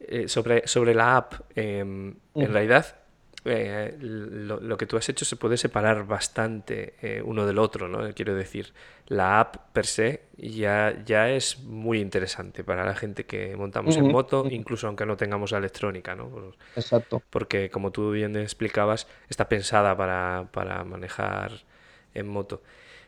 eh, sobre, sobre la app, eh, uh -huh. en realidad eh, lo, lo, que tú has hecho se puede separar bastante eh, uno del otro, ¿no? Quiero decir, la app per se ya, ya es muy interesante para la gente que montamos uh -huh. en moto, incluso aunque no tengamos la electrónica, ¿no? Exacto. Porque como tú bien explicabas, está pensada para, para manejar en moto.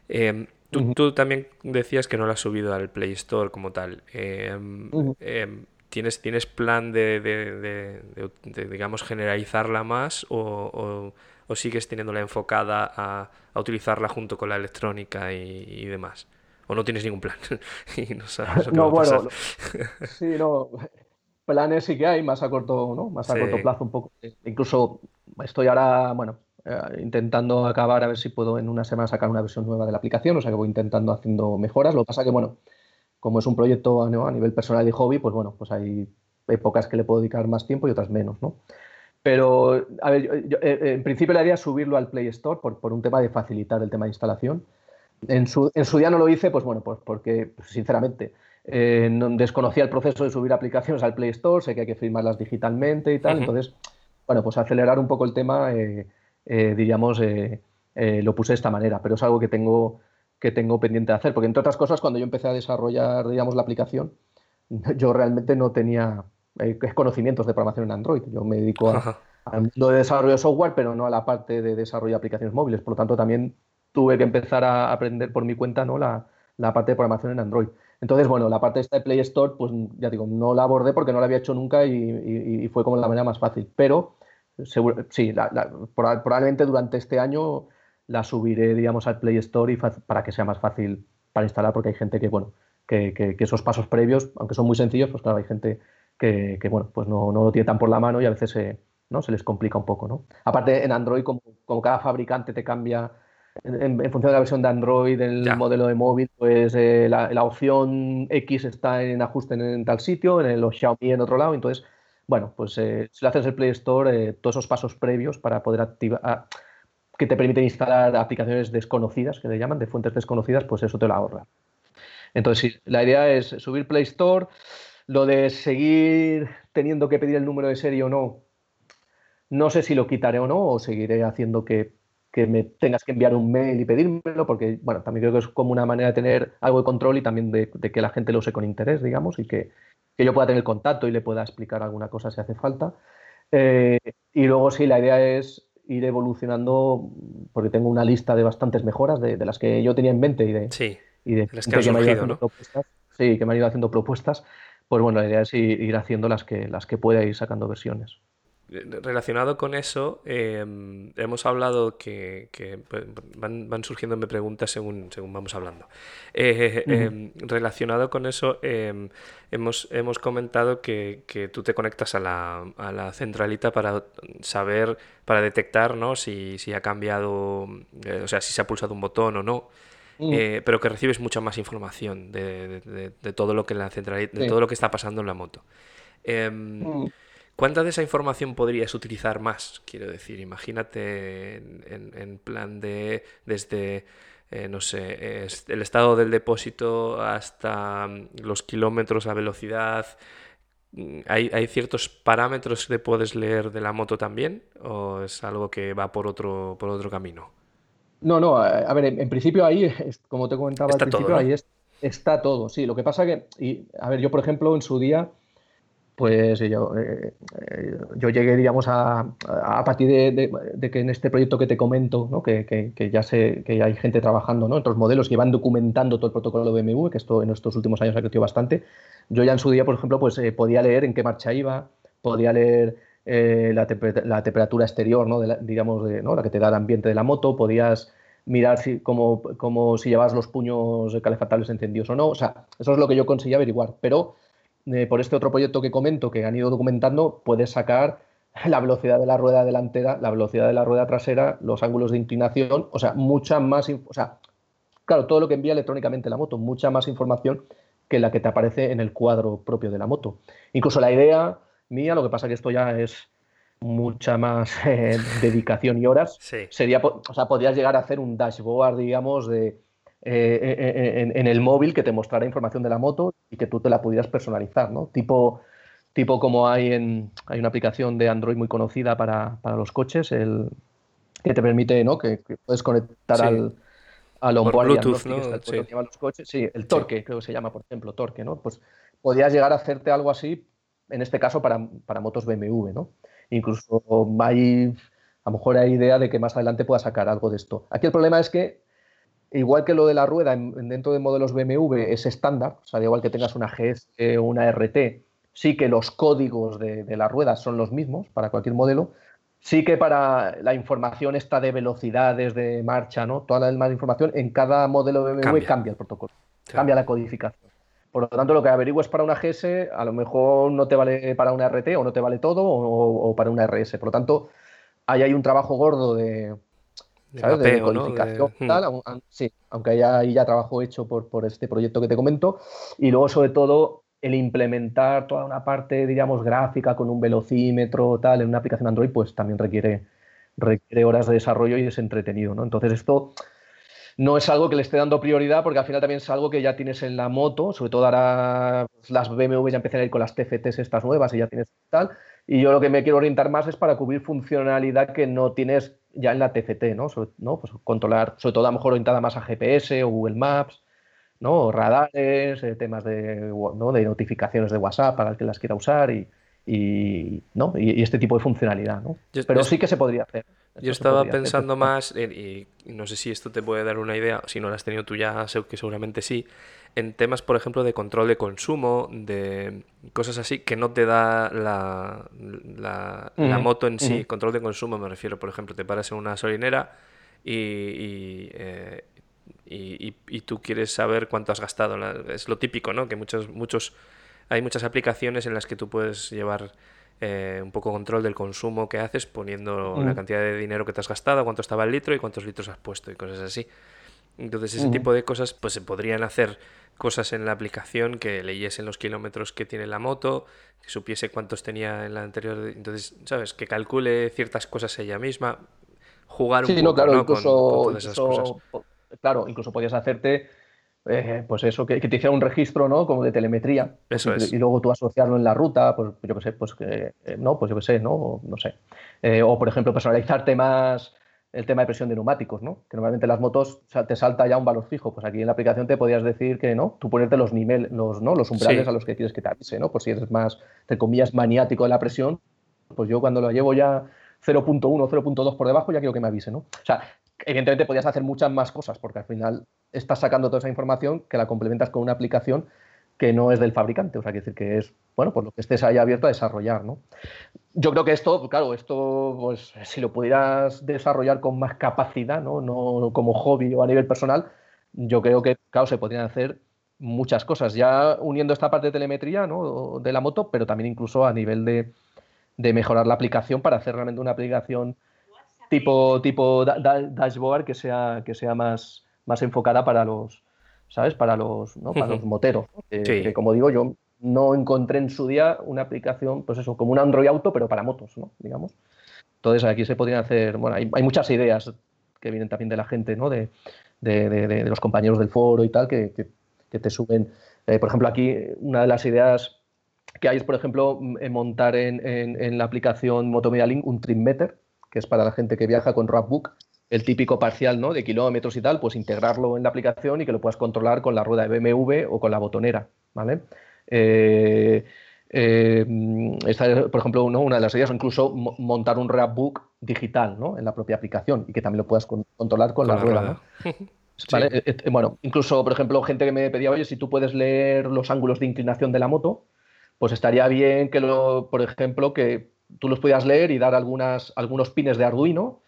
Eh, tú, uh -huh. tú, también decías que no la has subido al Play Store como tal. -huh. ¿Tienes, ¿Tienes plan de, de, de, de, digamos, generalizarla más o, o, o, sigues teniéndola enfocada a, a, utilizarla junto con la electrónica y, y demás? ¿O no tienes ningún plan? y no sabes no, bueno, sí, no. Planes sí que hay, más a corto, ¿no? Más a sí. corto plazo un poco. Incluso estoy ahora, bueno, eh, intentando acabar a ver si puedo en una semana sacar una versión nueva de la aplicación, o sea que voy intentando haciendo mejoras. Lo que pasa que, bueno, como es un proyecto ¿no? a nivel personal y hobby, pues bueno, pues hay épocas que le puedo dedicar más tiempo y otras menos, ¿no? Pero, a ver, yo, yo, eh, en principio le haría subirlo al Play Store por, por, un tema de facilitar el tema de instalación. En su, en su día no lo hice, pues bueno, pues porque, pues sinceramente, eh, no, desconocía el proceso de subir aplicaciones al Play Store, sé que hay que firmarlas digitalmente y tal, uh -huh. entonces, bueno, pues acelerar un poco el tema, eh, eh diríamos, eh, lo puse de esta manera, pero es algo que tengo que tengo pendiente de hacer, porque entre otras cosas, cuando yo empecé a desarrollar, digamos, la aplicación, yo realmente no tenía eh, conocimientos de programación en Android. Yo me dedico a, al mundo de desarrollo de software, pero no a la parte de desarrollo de aplicaciones móviles. Por lo tanto, también tuve que empezar a aprender por mi cuenta ¿no? la, la parte de programación en Android. Entonces, bueno, la parte esta de Play Store, pues ya digo, no la abordé porque no la había hecho nunca y, y, y fue como la manera más fácil. Pero, seguro, sí, la, la, probablemente durante este año la subiré, digamos, al Play Store y para que sea más fácil para instalar, porque hay gente que, bueno, que, que, que, esos pasos previos, aunque son muy sencillos, pues claro, hay gente que, que bueno, pues no, no, lo tiene tan por la mano y a veces se, ¿no? se les complica un poco, ¿no? Aparte, en Android, como, como cada fabricante te cambia en, en, función de la versión de Android, del ya. modelo de móvil, pues eh, la, la, opción X está en ajuste en, en, tal sitio, en el Xiaomi en otro lado, entonces, bueno, pues eh, si lo haces el Play Store, eh, todos esos pasos previos para poder activar que te permiten instalar aplicaciones desconocidas, que le llaman, de fuentes desconocidas, pues eso te lo ahorra. Entonces, sí, la idea es subir Play Store, lo de seguir teniendo que pedir el número de serie o no, no sé si lo quitaré o no, o seguiré haciendo que, que me tengas que enviar un mail y pedírmelo, porque, bueno, también creo que es como una manera de tener algo de control y también de, que la gente lo use con interés, digamos, y que, que, yo pueda tener contacto y le pueda explicar alguna cosa si hace falta. Eh, y luego sí, la idea es ir evolucionando, porque tengo una lista de bastantes mejoras de, de, las que yo tenía en mente y de, sí, y de, las que has surgido, ¿no? propuestas. sí, que me han ido haciendo propuestas, pues bueno, la idea es ir, ir haciendo las que, las que pueda ir sacando versiones. Relacionado con eso, em, hemos hablado que, que pues, van, van surgiéndome preguntas según, según vamos hablando. Eh, em, relacionado con eso, em, hemos, hemos comentado que, que tú te conectas a la, a la centralita para saber, para detectar ¿no? si, si ha cambiado, eh, o sea, si se ha pulsado un botón o no. Mm. eh, pero que recibes mucha más información de, de- de- de todo lo que la centralita, de Sí. todo lo que está pasando en la moto. Mm. ¿Cuánta de esa información podrías utilizar más? Quiero decir, imagínate en, en- en plan de desde, eh, no sé, es- el estado del depósito hasta mm, los kilómetros, la velocidad. Mm, ¿Hay, hay ciertos parámetros que puedes leer de la moto también? ¿O es algo que va por otro, por otro camino? No, no, a, a ver, en, en principio ahí, como te comentaba Está al todo, principio, ¿no? ahí es- está todo, sí. Lo que pasa que, y, a ver, yo por ejemplo en su día, pues yo, eh, eh, yo llegué, digamos, a, a, partir de, que en este proyecto que te comento, ¿no? que, que- ya sé que hay gente trabajando ¿no? en otros modelos que van documentando todo el protocolo de BMW, que esto en estos últimos años ha crecido bastante, yo ya en su día, por ejemplo, pues eh, podía leer en qué marcha iba, podía leer eh, la, temper- la temperatura exterior, ¿no? de la- digamos, de, ¿no? la que te da el ambiente de la moto, podías mirar si, como, como si llevas los puños calefactables encendidos o no. O sea, eso es lo que yo conseguí averiguar. Pero eh, por este otro proyecto que comento, que han ido documentando, puedes sacar la velocidad de la rueda delantera, la velocidad de la rueda trasera, los ángulos de inclinación, o sea, mucha más, o sea, claro, todo lo que envía electrónicamente la moto, mucha más información que la que te aparece en el cuadro propio de la moto. Incluso la idea mía, lo que pasa que esto ya es mucha más eh, dedicación y horas, Sí. sería, o sea, podrías llegar a hacer un dashboard, digamos, de, eh, eh, en, en el móvil que te mostrara información de la moto y que tú te la pudieras personalizar, ¿no? Tipo, tipo como hay en, hay una aplicación de Android muy conocida para, para los coches, el, que te permite, ¿no? Que, que puedes conectar Sí. al, al onboard Bluetooth, ¿no? que Sí. que los coches. Sí, el torque, creo que se llama, por ejemplo, torque, ¿no? Pues podrías llegar a hacerte algo así, en este caso para, para motos BMW, ¿no? Incluso hay, a lo mejor hay idea de que más adelante pueda sacar algo de esto. Aquí el problema es que, igual que lo de la rueda en- en- dentro de modelos BMW es estándar, o sea, da igual que tengas una GS o una RT, sí que los códigos de, de las ruedas son los mismos para cualquier modelo, sí que para la información esta de velocidades, de marcha, ¿no? Toda la demás información, en cada modelo BMW Cambia. cambia, el protocolo, Claro. cambia la codificación. Por lo tanto, lo que averigues para una GS, a lo mejor no te vale para una RT o no te vale todo o, o para una RS. Por lo tanto, ahí hay un trabajo gordo de, De ¿sabes? de ¿no? codificación, De- tal, aun- sí, aunque haya ahí ya trabajo hecho por, por este proyecto que te comento. Y luego, sobre todo, el implementar toda una parte, digamos, gráfica con un velocímetro, tal, en una aplicación Android, pues también requiere, requiere horas de desarrollo y es entretenido, ¿no? Entonces, esto no es algo que le esté dando prioridad porque al final también es algo que ya tienes en la moto, sobre todo ahora pues, las BMW ya empiezan a ir con las TFTs estas nuevas y ya tienes tal, y yo lo que me quiero orientar más es para cubrir funcionalidad que no tienes ya en la TFT, ¿no? Sobre, ¿no? Pues controlar, sobre todo a lo mejor orientada más a GPS o Google Maps, ¿no? O radares, eh, temas de, ¿no? de notificaciones de WhatsApp para el que las quiera usar y, y, ¿no? y, y este tipo de funcionalidad, ¿no? Yo- Pero yo- sí que se podría hacer. Yo estaba hacer, pensando más, en- y no sé si esto te puede dar una idea, si no la has tenido tú ya, sé que seguramente sí, en temas, por ejemplo, de control de consumo, de cosas así que no te da la, la, la moto en sí. Control de consumo me refiero, por ejemplo, te paras en una solinera y, y, eh, y- y- y tú quieres saber cuánto has gastado. Es lo típico, ¿no? Que muchos, muchos, hay muchas aplicaciones en las que tú puedes llevar eh, un poco control del consumo que haces poniendo la cantidad de dinero que te has gastado, cuánto estaba el litro y cuántos litros has puesto y cosas así. Entonces ese tipo de cosas pues se podrían hacer cosas en la aplicación que leyesen los kilómetros que tiene la moto, que supiese cuántos tenía en la anterior, entonces, ¿sabes? Que calcule ciertas cosas ella misma, jugar un Sí, poco no, claro, incluso, con todas esas cosas. incluso, po- claro, incluso podías hacerte, eh, pues eso, que, que te hiciera un registro, ¿no? Como de telemetría. Eso y, es. y luego tú asociarlo en la ruta, pues yo qué sé, pues que, eh, no, pues yo qué sé, ¿no? No sé. Eh, o por ejemplo, personalizar temas, el tema de presión de neumáticos, ¿no? Que normalmente en las motos te salta ya un valor fijo. Pues aquí en la aplicación te podías decir que, ¿no? Tú ponerte los niveles, los, ¿no? Los umbrales Sí. a los que quieres que te avise, ¿no? Por si eres más, entre comillas, maniático de la presión, pues yo cuando lo llevo ya 0.1, 0.2 por debajo, ya quiero que me avise, ¿no? O sea, evidentemente podías hacer muchas más cosas, porque al final estás sacando toda esa información que la complementas con una aplicación que no es del fabricante, o sea, quiere decir que es, bueno, por lo que estés ahí abierto a desarrollar, ¿no? Yo creo que esto, claro, esto, pues si lo pudieras desarrollar con más capacidad, ¿no? No como hobby o a nivel personal, yo creo que, claro, se podrían hacer muchas cosas, ya uniendo esta parte de telemetría, ¿no? De la moto, pero también incluso a nivel de, de mejorar la aplicación para hacer realmente una aplicación tipo, tipo da- da- dashboard que sea, que sea más, más enfocada para los, ¿sabes? Para los, ¿no? Para los moteros. Que, Sí. que, como digo, yo no encontré en su día una aplicación, pues eso, como un Android Auto, pero para motos, ¿no? Digamos. Entonces aquí se podrían hacer, bueno, hay, hay muchas ideas que vienen también de la gente, ¿no? De, de- de- de- de los compañeros del foro y tal, que, que- que te suben. Eh, por ejemplo, aquí una de las ideas que hay es, por ejemplo, eh, montar en, en- en la aplicación Motomedia Link un trip meter, que es para la gente que viaja con Roadbook, el típico parcial ¿no? de kilómetros y tal, pues integrarlo en la aplicación y que lo puedas controlar con la rueda de BMW o con la botonera, ¿vale? Eh, eh, esta es, por ejemplo, ¿no? una de las ideas, o incluso mo- montar un Roadbook digital ¿no? en la propia aplicación y que también lo puedas con- controlar con, Con la, rueda. ¿no? ¿vale? Eh, eh, bueno, incluso, por ejemplo, gente que me pedía, oye, si tú puedes leer los ángulos de inclinación de la moto, pues estaría bien que, lo, por ejemplo, que tú los pudieras leer y dar algunas, algunos pines de Arduino,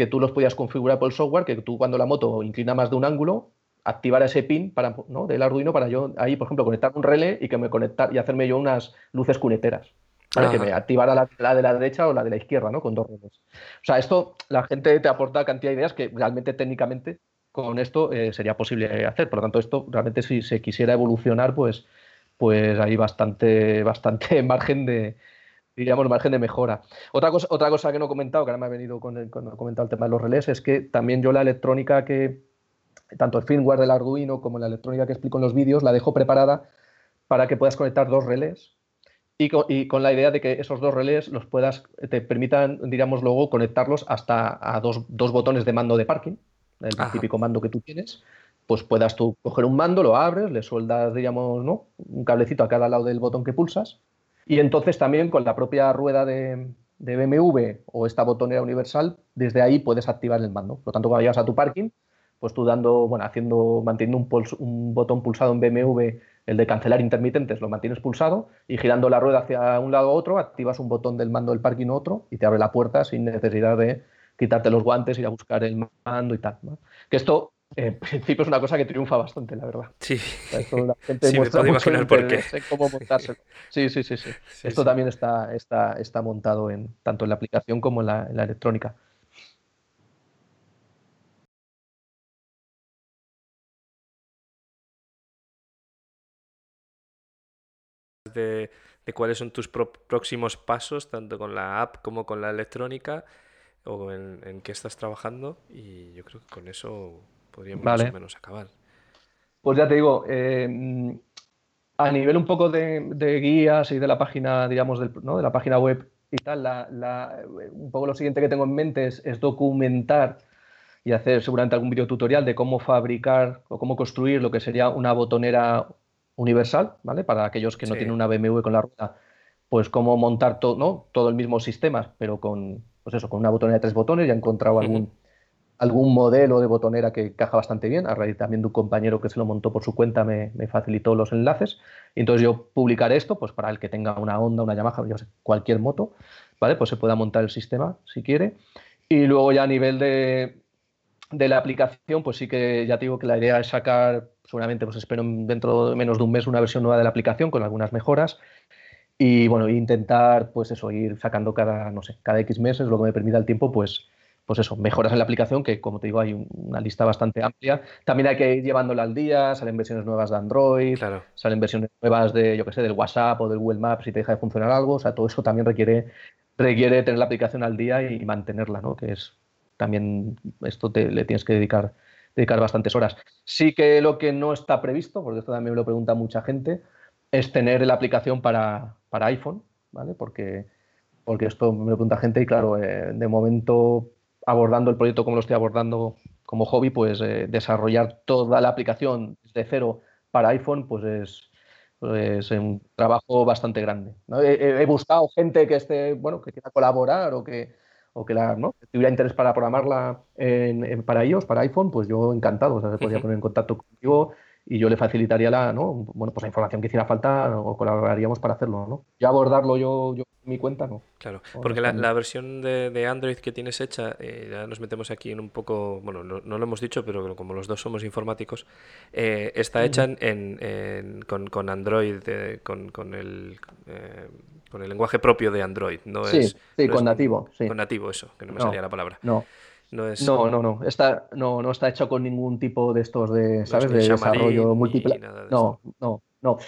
que tú los podías configurar por el software, que tú cuando la moto inclina más de un ángulo, activar ese pin para, ¿no? del Arduino para yo ahí, por ejemplo, conectar un relé y que me conectar y hacerme yo unas luces cuneteras. ¿vale? Que me activara la, la de la derecha o la de la izquierda, ¿no? Con dos relés. O sea, esto la gente te aporta cantidad de ideas que realmente técnicamente con esto eh, sería posible hacer. Por lo tanto, esto realmente si se quisiera evolucionar, pues, pues hay bastante, bastante margen de, diríamos, margen de mejora. Otra cosa, otra cosa que no he comentado, que ahora me ha venido con el, cuando he comentado el tema de los relés, es que también yo la electrónica que, tanto el firmware del Arduino como la electrónica que explico en los vídeos, la dejo preparada para que puedas conectar dos relés y con, y con la idea de que esos dos relés los puedas, te permitan, diríamos luego, conectarlos hasta a dos, dos botones de mando de parking, el Ajá. típico mando que tú tienes, pues puedas tú coger un mando, lo abres, le sueldas, diríamos, ¿no? un cablecito a cada lado del botón que pulsas, y entonces también con la propia rueda de, de BMW o esta botonera universal, desde ahí puedes activar el mando. Por lo tanto, cuando llegas a tu parking, pues tú dando, bueno, haciendo, manteniendo un, puls- un botón pulsado en BMW, el de cancelar intermitentes, lo mantienes pulsado y girando la rueda hacia un lado u otro, activas un botón del mando del parking u otro y te abre la puerta sin necesidad de quitarte los guantes, ir a buscar el mando y tal. Que esto, en principio, es una cosa que triunfa bastante, la verdad. Sí. Esto la gente Sí, me muestra puedo mucho imaginar por qué. cómo montárselo. Sí, sí, sí, sí. Sí, Esto sí. también está, está, está montado en, tanto en la aplicación como en la, en la electrónica. de, de cuáles son tus pro- próximos pasos, tanto con la app como con la electrónica, o en, en qué estás trabajando, y yo creo que con eso podríamos más Vale. o menos acabar. Pues ya te digo, eh, a nivel un poco de, de guías y de la página, digamos, del- ¿no? de la página web y tal, la- la- un poco lo siguiente que tengo en mente es, es documentar y hacer seguramente algún video tutorial de cómo fabricar o cómo construir lo que sería una botonera universal, ¿vale? Para aquellos que no Sí. tienen una BMW con la rueda, pues cómo montar todo, ¿no? todo el mismo sistema, pero con, pues eso, con una botonera de tres botones. Ya he encontrado algún, algún modelo de botonera que encaja bastante bien. A raíz también de un compañero que se lo montó por su cuenta me, facilitó los enlaces. Y entonces yo publicaré esto, pues para el que tenga una Honda, una Yamaha, yo cualquier moto, ¿vale? Pues se pueda montar el sistema si quiere. Y luego ya a nivel de, de la aplicación, pues sí que ya te digo que la idea es sacar, seguramente pues espero dentro de menos de un mes una versión nueva de la aplicación con algunas mejoras. Y bueno, intentar pues eso, ir sacando cada, no sé, cada X meses, lo que me permita el tiempo, pues, pues eso, mejoras en la aplicación, que como te digo, hay un- una lista bastante amplia. También hay que ir llevándola al día, salen versiones nuevas de Android, Claro. salen versiones nuevas de, yo que sé, del WhatsApp o del Google Maps si te deja de funcionar algo. O sea, todo eso también requiere, requiere tener la aplicación al día y mantenerla, ¿no? Que es también, esto te, le tienes que dedicar, dedicar bastantes horas. Sí que lo que no está previsto, porque esto también me lo pregunta mucha gente, es tener la aplicación para, para iPhone, ¿vale? Porque, porque esto me lo pregunta gente y claro, eh, de momento abordando el proyecto como lo estoy abordando como hobby, pues eh, desarrollar toda la aplicación de cero para iPhone, pues es, pues, un trabajo bastante grande. ¿no? He, buscado gente que esté, bueno, que quiera colaborar o que, o que la, ¿no? que tuviera interés para programarla en, en- para iOS, para iPhone, pues yo encantado, o sea, se podría poner en contacto contigo y yo le facilitaría la, ¿no? bueno, pues la información que hiciera falta o colaboraríamos para hacerlo. ¿no? Ya abordarlo yo, yo mi cuenta, no. Claro, porque la, la versión de, de, Android que tienes hecha, eh, ya nos metemos aquí en un poco, bueno, no, no, lo hemos dicho, pero como los dos somos informáticos, eh, está hecha en, en, con, con, Android, eh, con, con, el, eh, con el lenguaje propio de Android. No sí, es, sí, no con es, nativo. Sí. Con nativo, eso, que no me salía la palabra. No, No, es, no, no, no. Está, no, no está hecho con ningún tipo de estos de, ¿sabes? De desarrollo múltiple. de No, no, no.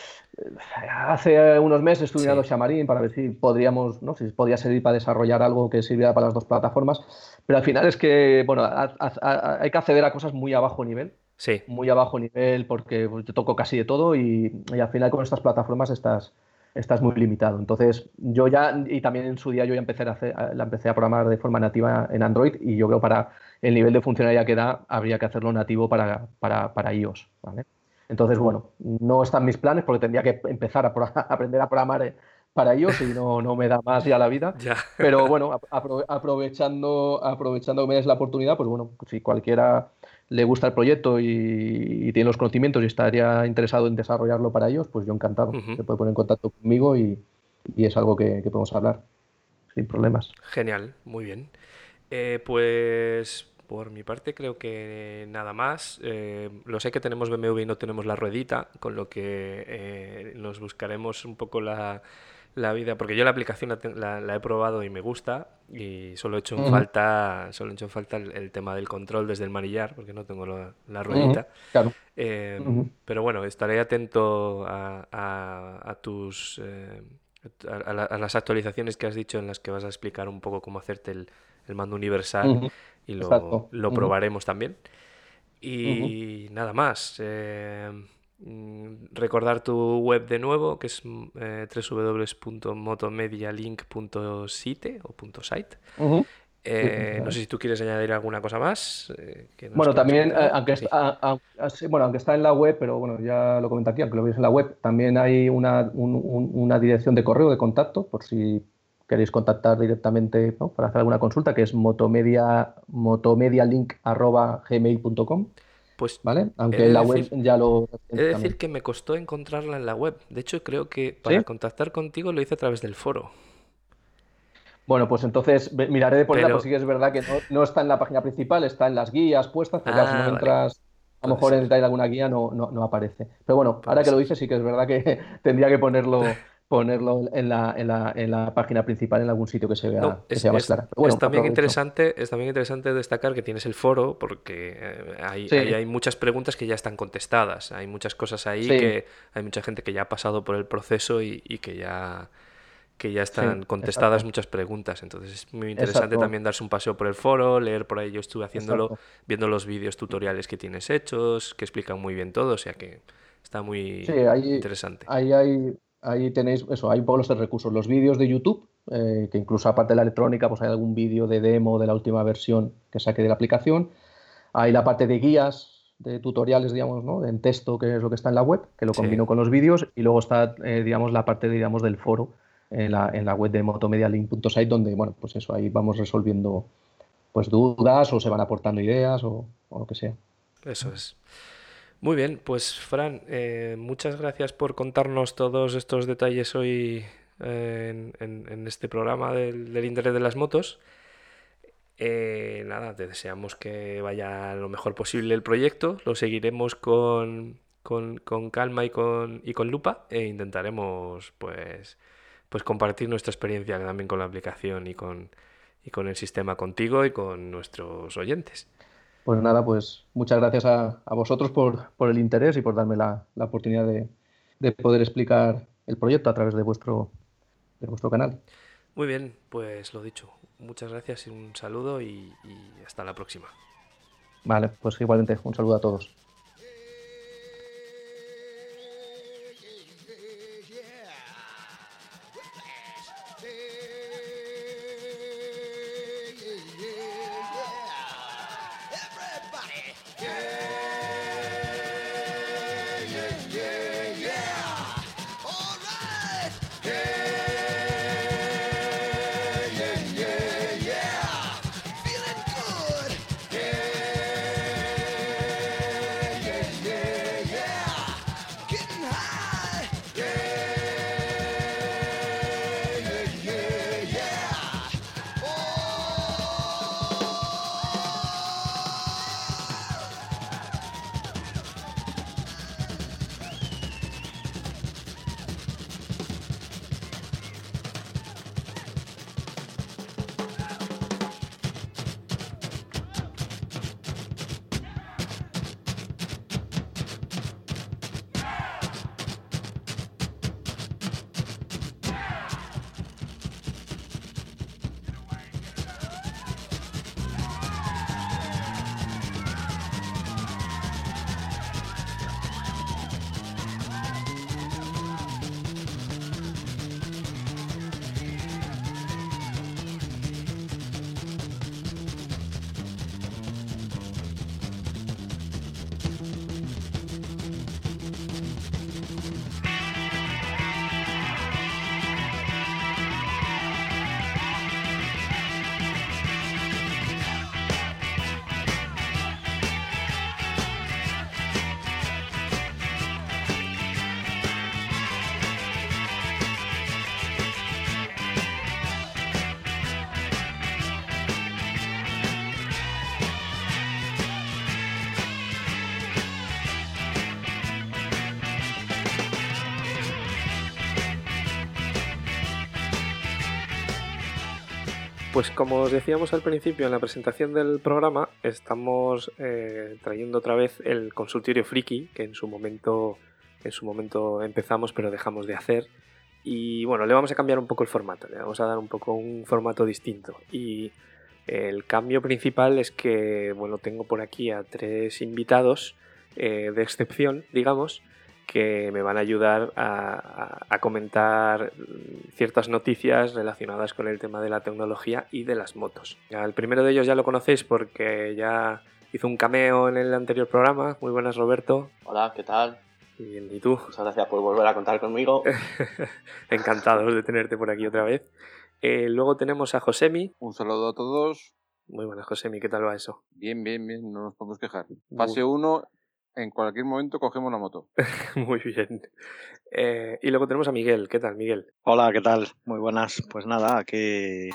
Hace unos meses estuve Sí. mirando Xamarin para ver si podríamos, ¿no? Si podía servir para desarrollar algo que sirviera para las dos plataformas. Pero al final es que, bueno, a- a- a- hay que acceder a cosas muy a bajo nivel. Sí, muy a bajo nivel porque pues, te toco casi de todo y, y al final con estas plataformas estás, estás muy limitado. Entonces yo ya, y también en su día yo ya empecé a hacer, la empecé a programar de forma nativa en Android y yo creo para el nivel de funcionalidad que da habría que hacerlo nativo para, para, para iOS. ¿vale? Entonces, bueno, no están mis planes porque tendría que empezar a, aprender a programar eh, para iOS y no, no me da más ya la vida. ya. Pero bueno, apro- aprovechando, aprovechando que me des la oportunidad, pues bueno, si cualquiera le gusta el proyecto y, y tiene los conocimientos y estaría interesado en desarrollarlo para ellos, pues yo encantado. Se puede poner en contacto conmigo y, y es algo que, que podemos hablar sin problemas. Genial, muy bien. Eh, pues por mi parte creo que nada más. Eh, lo sé que tenemos BMW y no tenemos la ruedita, con lo que eh, nos buscaremos un poco la, la vida, porque yo la aplicación la, la- la he probado y me gusta y solo he hecho en Ujú. falta, solo he hecho en falta el, el tema del control desde el manillar, porque no tengo la, la ruedita. Ujú, Claro. Eh, Ujú. pero bueno, estaré atento a, a- a tus eh, a, a la- a las actualizaciones que has dicho en las que vas a explicar un poco cómo hacerte el, el mando universal y lo, lo probaremos también. Y nada más. eh, recordar tu web de nuevo, que es mm, eh, www.motomedialink.site o punto .site. Eh, no sé si tú quieres añadir alguna cosa más. eh, que Bueno, también, eh, aunque, Sí. está, a- a- sí, bueno, aunque está en la web, pero bueno, ya lo comento aquí, aunque lo veis en la web, también hay una, un- un- una dirección de correo de contacto, por si queréis contactar directamente ¿no? para hacer alguna consulta, que es motomedia, motomedialink.gmail.com, Pues ¿vale? Aunque de en la decir- web ya lo... He de decir que me costó encontrarla en la web. De hecho, creo que para ¿Sí? contactar contigo lo hice a través del foro. Bueno, pues entonces miraré de ponerla, Pero- porque sí que es verdad que no, no está en la página principal, está en las guías puestas, pero claro, si Ah, no vale. entras a lo mejor en ser. detalle de alguna guía no, no, no aparece. Pero bueno, Puede ahora que lo dices, sí que es verdad que tendría que ponerlo, ponerlo en la, en la, en la página principal, en algún sitio que se vea, No, que es, sea más es- clara. Bueno, es también interesante, es también interesante destacar que tienes el foro porque eh, Sí. hay muchas preguntas que ya están contestadas. Hay muchas cosas ahí Sí. que hay mucha gente que ya ha pasado por el proceso y, y que ya que ya están Sí, contestadas exacto. muchas preguntas. Entonces es muy interesante Exacto. también darse un paseo por el foro, leer por ahí. Yo estuve haciéndolo, Exacto. viendo los vídeos tutoriales que tienes hechos, que explican muy bien todo, o sea que está muy ahí, interesante. ahí, hay- ahí tenéis eso, hay un poco los tres recursos. Los vídeos de YouTube, eh, que incluso aparte de la electrónica, pues hay algún vídeo de demo de la última versión que saqué de la aplicación. Hay la parte de guías, de tutoriales, digamos, ¿no? En texto, que es lo que está en la web, que lo Sí. combino con los vídeos. Y luego está, eh, digamos, la parte, digamos, del foro en la, en la web de motomedialink.site, donde, bueno, pues eso, ahí vamos resolviendo pues dudas o se van aportando ideas o, o lo que sea. Eso es. Muy bien, pues Fran, eh, muchas gracias por contarnos todos estos detalles hoy eh, en, este programa del, del Internet de las Motos. Eh, nada, te deseamos que vaya lo mejor posible el proyecto. Lo seguiremos con, con- con calma y con, y con lupa e intentaremos pues, pues compartir nuestra experiencia también con la aplicación y con, y con el sistema contigo y con nuestros oyentes. Pues nada, pues muchas gracias a, a vosotros por, por el interés y por darme la, la oportunidad de, de poder explicar el proyecto a través de vuestro, de vuestro canal. Muy bien, pues lo dicho. Muchas gracias y un saludo y, y hasta la próxima. Vale, pues igualmente un saludo a todos. Pues como os decíamos al principio en la presentación del programa, estamos eh, trayendo otra vez el consultorio friki, que en su momento, en su momento empezamos pero dejamos de hacer. Y bueno, le vamos a cambiar un poco el formato, le vamos a dar un poco un formato distinto. Y el cambio principal es que, bueno, tengo por aquí a tres invitados eh, de excepción, digamos, que me van a ayudar a, a, comentar ciertas noticias relacionadas con el tema de la tecnología y de las motos. El primero de ellos ya lo conocéis porque ya hizo un cameo en el anterior programa. Muy buenas, Roberto. Hola, ¿qué tal? Bien, ¿y tú? Muchas gracias por volver a contar conmigo. Encantados de tenerte por aquí otra vez. Eh, luego tenemos a Josemi. Un saludo a todos. Muy buenas, Josemi, ¿qué tal va eso? Bien, bien, bien, no nos podemos quejar. Fase 1, en cualquier momento cogemos la moto. Muy bien. Eh, y luego tenemos a Miguel. ¿Qué tal, Miguel? Hola, ¿qué tal? Muy buenas. Pues nada, aquí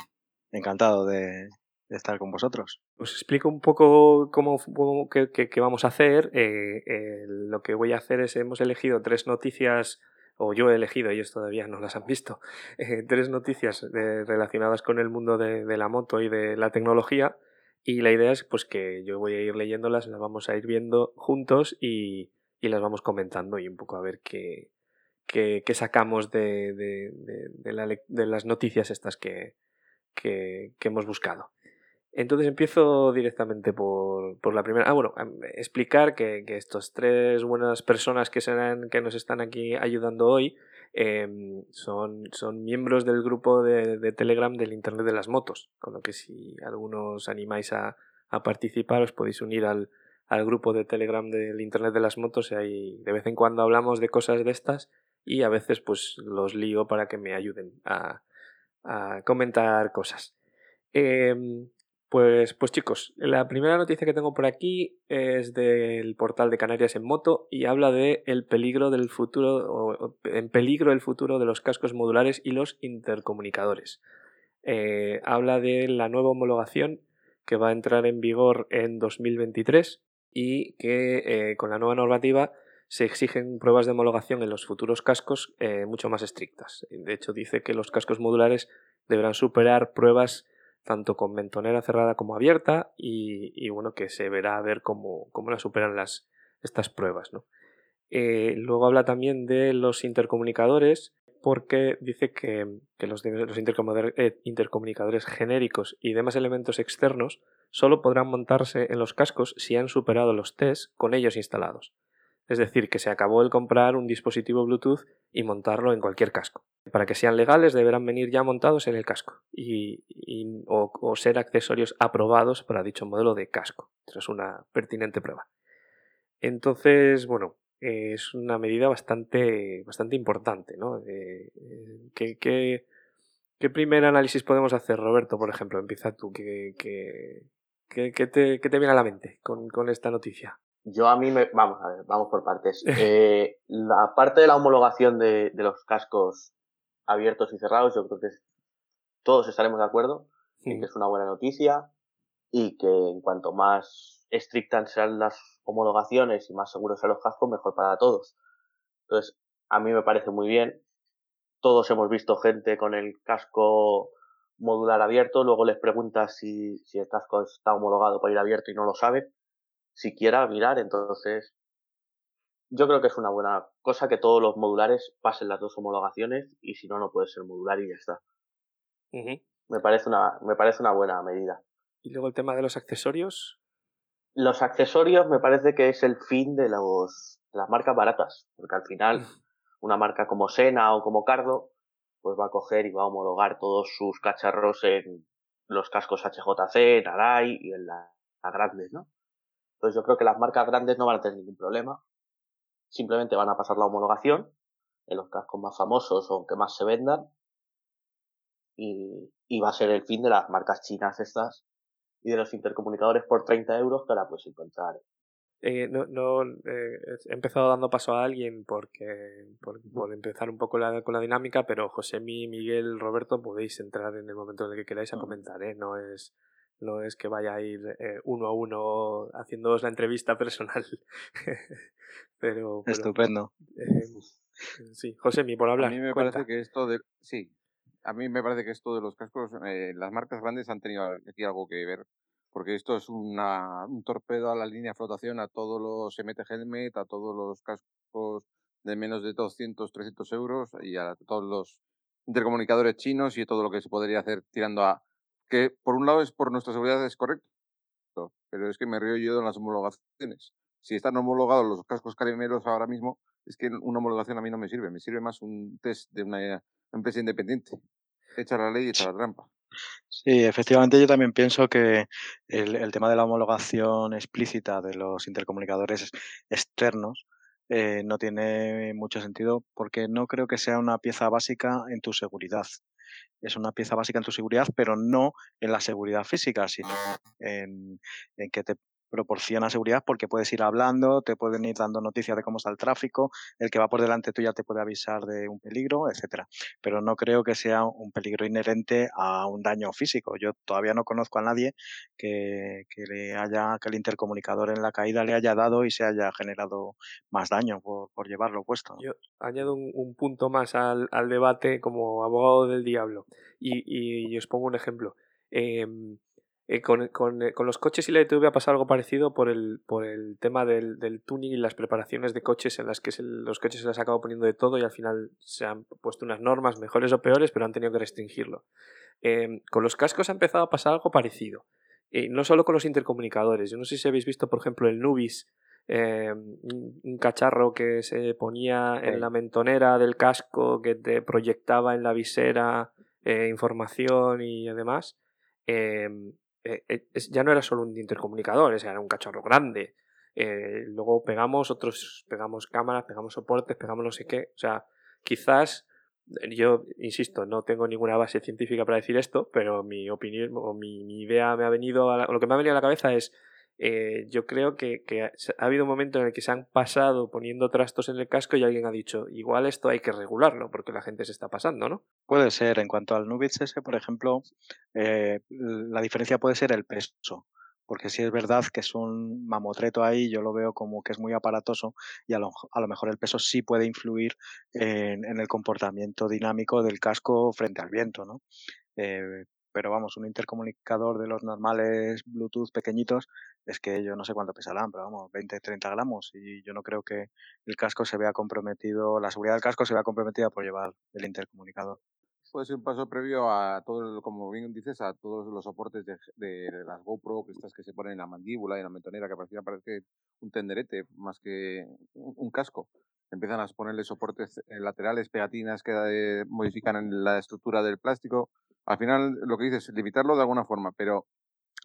encantado de, de estar con vosotros. Os explico un poco cómo, cómo qué, qué, qué, vamos a hacer. Eh, eh, lo que voy a hacer es, hemos elegido tres noticias, o yo he elegido, ellos todavía no las han visto, eh, tres noticias relacionadas con el mundo de, de la moto y de la tecnología y la idea es pues que yo voy a ir leyéndolas, las vamos a ir viendo juntos y, y las vamos comentando y un poco a ver qué, qué, sacamos de, de, de, la, de, las noticias estas que, que, hemos buscado. Entonces empiezo directamente por, por la primera. Ah, bueno, explicar que, que estas tres buenas personas que, serán, que nos están aquí ayudando hoy eh, son, son miembros del grupo de, Telegram del Internet de las Motos, con lo que si algunos animáis a, a participar os podéis unir al, al, grupo de Telegram del Internet de las Motos y de vez en cuando hablamos de cosas de estas y a veces pues los lío para que me ayuden a, a comentar cosas. Eh, pues, pues chicos, la primera noticia que tengo por aquí es del portal de Canarias en moto y habla de el peligro del futuro, o, en peligro el futuro de los cascos modulares y los intercomunicadores. Eh, habla de la nueva homologación que va a entrar en vigor en 2023 y que eh, con la nueva normativa se exigen pruebas de homologación en los futuros cascos eh, mucho más estrictas. De hecho, dice que los cascos modulares deberán superar pruebas tanto con mentonera cerrada como abierta y, bueno, que se verá a ver cómo, cómo la superan las, estas pruebas. ¿no? Eh, luego habla también de los intercomunicadores porque dice que, que los, los eh, intercomunicadores genéricos y demás elementos externos solo podrán montarse en los cascos si han superado los tests con ellos instalados. Es decir, que se acabó el comprar un dispositivo Bluetooth y montarlo en cualquier casco. Para que sean legales deberán venir ya montados en el casco y, y, o, o, ser accesorios aprobados para dicho modelo de casco. Es una pertinente prueba. Entonces, bueno, eh, es una medida bastante, bastante importante. ¿no? Eh, ¿qué, qué, qué, primer análisis podemos hacer, Roberto, por ejemplo? Empieza tú. ¿Qué, qué, qué te, te, viene a la mente con, con esta noticia? Yo a mí me, vamos a ver, vamos por partes. Eh, la parte de la homologación de, de, los cascos abiertos y cerrados, yo creo que todos estaremos de acuerdo sí. en que es una buena noticia y que en cuanto más estrictas sean las homologaciones y más seguros sean los cascos, mejor para todos. Entonces, a mí me parece muy bien. Todos hemos visto gente con el casco modular abierto, luego les preguntas si, si el casco está homologado para ir abierto y no lo saben siquiera mirar. Entonces, yo creo que es una buena cosa que todos los modulares pasen las dos homologaciones y si no, no puede ser modular y ya está. Uh -huh. me, parece una, me parece una buena medida. ¿Y luego el tema de los accesorios? Los accesorios me parece que es el fin de, los, de las marcas baratas, porque al final una marca como Sena o como Cardo pues va a coger y va a homologar todos sus cacharros en los cascos HJC, en Arai y en la, la grandes, ¿no? Entonces yo creo que las marcas grandes no van a tener ningún problema. Simplemente van a pasar la homologación en los cascos más famosos o que más se vendan. Y, y va a ser el fin de las marcas chinas estas y de los intercomunicadores por 30 euros que ahora puedes encontrar. Eh, no, no eh, he empezado dando paso a alguien porque por, por empezar un poco la, con la dinámica, pero José, Miguel, Roberto podéis entrar en el momento en el que queráis a comentar, ¿eh? no es no es que vaya a ir eh, uno a uno haciéndoos la entrevista personal. pero, pero, Estupendo. Eh, sí, José, por hablar. A mí me cuenta. parece que esto de. Sí. a mí me parece que esto de los cascos, eh, las marcas grandes han tenido aquí algo que ver, porque esto es una, un torpedo a la línea de flotación, a todos los MT Helmet, a todos los cascos de menos de 200, 300 euros y a todos los intercomunicadores chinos y todo lo que se podría hacer tirando a... Que por un lado es por nuestra seguridad, es correcto, pero es que me río yo de las homologaciones. Si están homologados los cascos caribeños ahora mismo, es que una homologación a mí no me sirve, me sirve más un test de una empresa independiente. Echa la ley y echa la trampa. Sí, efectivamente yo también pienso que el, el tema de la homologación explícita de los intercomunicadores externos eh, no tiene mucho sentido porque no creo que sea una pieza básica en tu seguridad. Es una pieza básica en tu seguridad, pero no en la seguridad física, sino en, en que te proporciona seguridad porque puedes ir hablando, te pueden ir dando noticias de cómo está el tráfico, el que va por delante tuya te puede avisar de un peligro, etcétera. Pero no creo que sea un peligro inherente a un daño físico. Yo todavía no conozco a nadie que, que le haya, que el intercomunicador en la caída le haya dado y se haya generado más daño por, por llevarlo puesto. Yo añado un, un punto más al, al, debate como abogado del diablo y, y, os pongo un ejemplo. Eh, eh, con, con, eh, con, los coches y la ITV ha pasado algo parecido por el, por el tema del, del, tuning y las preparaciones de coches en las que se, los coches se les ha acabado poniendo de todo y al final se han puesto unas normas mejores o peores, pero han tenido que restringirlo. Eh, con los cascos ha empezado a pasar algo parecido. Y no solo con los intercomunicadores. Yo no sé si habéis visto, por ejemplo, el Nubis, eh, un cacharro que se ponía en la mentonera del casco, que te proyectaba en la visera eh, información y demás. Eh, eh, ya no era solo un intercomunicador, era un cacharro grande. Eh, luego pegamos otros, pegamos cámaras, pegamos soportes, pegamos no sé qué. O sea, quizás, yo insisto, no tengo ninguna base científica para decir esto, pero mi opinión o mi, mi idea me ha venido, a la, lo que me ha venido a la cabeza es, eh, yo creo que, ha habido un momento en el que se han pasado poniendo trastos en el casco y alguien ha dicho, igual esto hay que regularlo porque la gente se está pasando, ¿no? Puede ser. En cuanto al Nubits ese, por ejemplo, eh, la diferencia puede ser el peso. Porque si es verdad que es un mamotreto ahí, yo lo veo como que es muy aparatoso y a lo, a lo mejor el peso sí puede influir en, en, el comportamiento dinámico del casco frente al viento, ¿no? Eh, pero vamos, un intercomunicador de los normales Bluetooth pequeñitos, es que yo no sé cuánto pesarán, pero vamos, 20, 30 gramos, y yo no creo que el casco se vea comprometido, la seguridad del casco se vea comprometida por llevar el intercomunicador. Puede ser un paso previo a todo, como bien dices, a todos los soportes de, de, de las GoPro, que estas que se ponen en la mandíbula y en la mentonera, que parecía parece un tenderete más que un, casco empiezan a ponerle soportes laterales, pegatinas que eh, modifican la estructura del plástico al final lo que dices es limitarlo de alguna forma, pero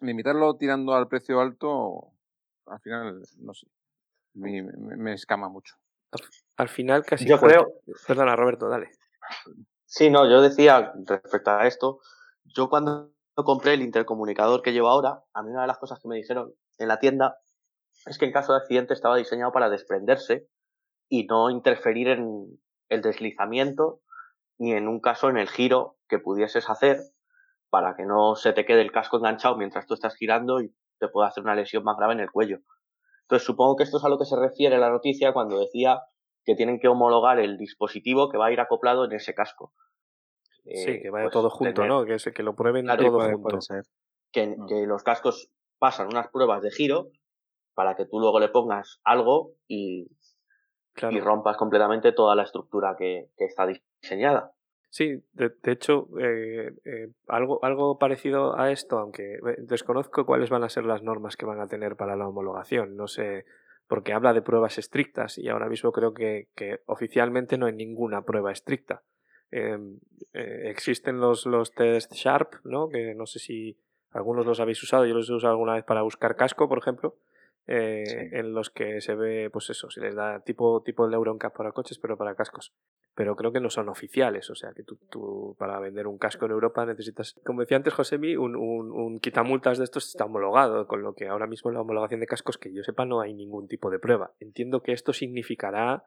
limitarlo tirando al precio alto, al final, no sé, me, me, me escama mucho. Al, al, final casi... Yo creo... Perdona, Roberto, dale. Sí, no, yo decía respecto a esto, yo cuando compré el intercomunicador que llevo ahora, a mí una de las cosas que me dijeron en la tienda es que en caso de accidente estaba diseñado para desprenderse y no interferir en el deslizamiento ni en un caso en el giro que pudieses hacer para que no se te quede el casco enganchado mientras tú estás girando y te pueda hacer una lesión más grave en el cuello. Entonces supongo que esto es a lo que se refiere la noticia cuando decía que tienen que homologar el dispositivo que va a ir acoplado en ese casco. Sí, eh, que vaya pues todo junto, tener... ¿no? Que, se, que lo prueben claro, todo junto. Que, mm. que los cascos pasan unas pruebas de giro para que tú luego le pongas algo y, claro. y rompas completamente toda la estructura que, que está diseñada. Sí, de, de hecho, eh, eh, algo, algo parecido a esto, aunque desconozco cuáles van a ser las normas que van a tener para la homologación. No sé, porque habla de pruebas estrictas y ahora mismo creo que, que oficialmente no hay ninguna prueba estricta. Eh, existen los, los test Sharp, ¿no? Que no sé si algunos los habéis usado, yo los he usado alguna vez para buscar casco, por ejemplo. Eh, sí. en los que se ve, pues eso, se les da tipo, tipo el Euroncap para coches, pero para cascos. Pero creo que no son oficiales, o sea que tú, tú para vender un casco en Europa necesitas, como decía antes Josemi, un, un, un quitamultas de estos está homologado, con lo que ahora mismo en la homologación de cascos, que yo sepa, no hay ningún tipo de prueba. Entiendo que esto significará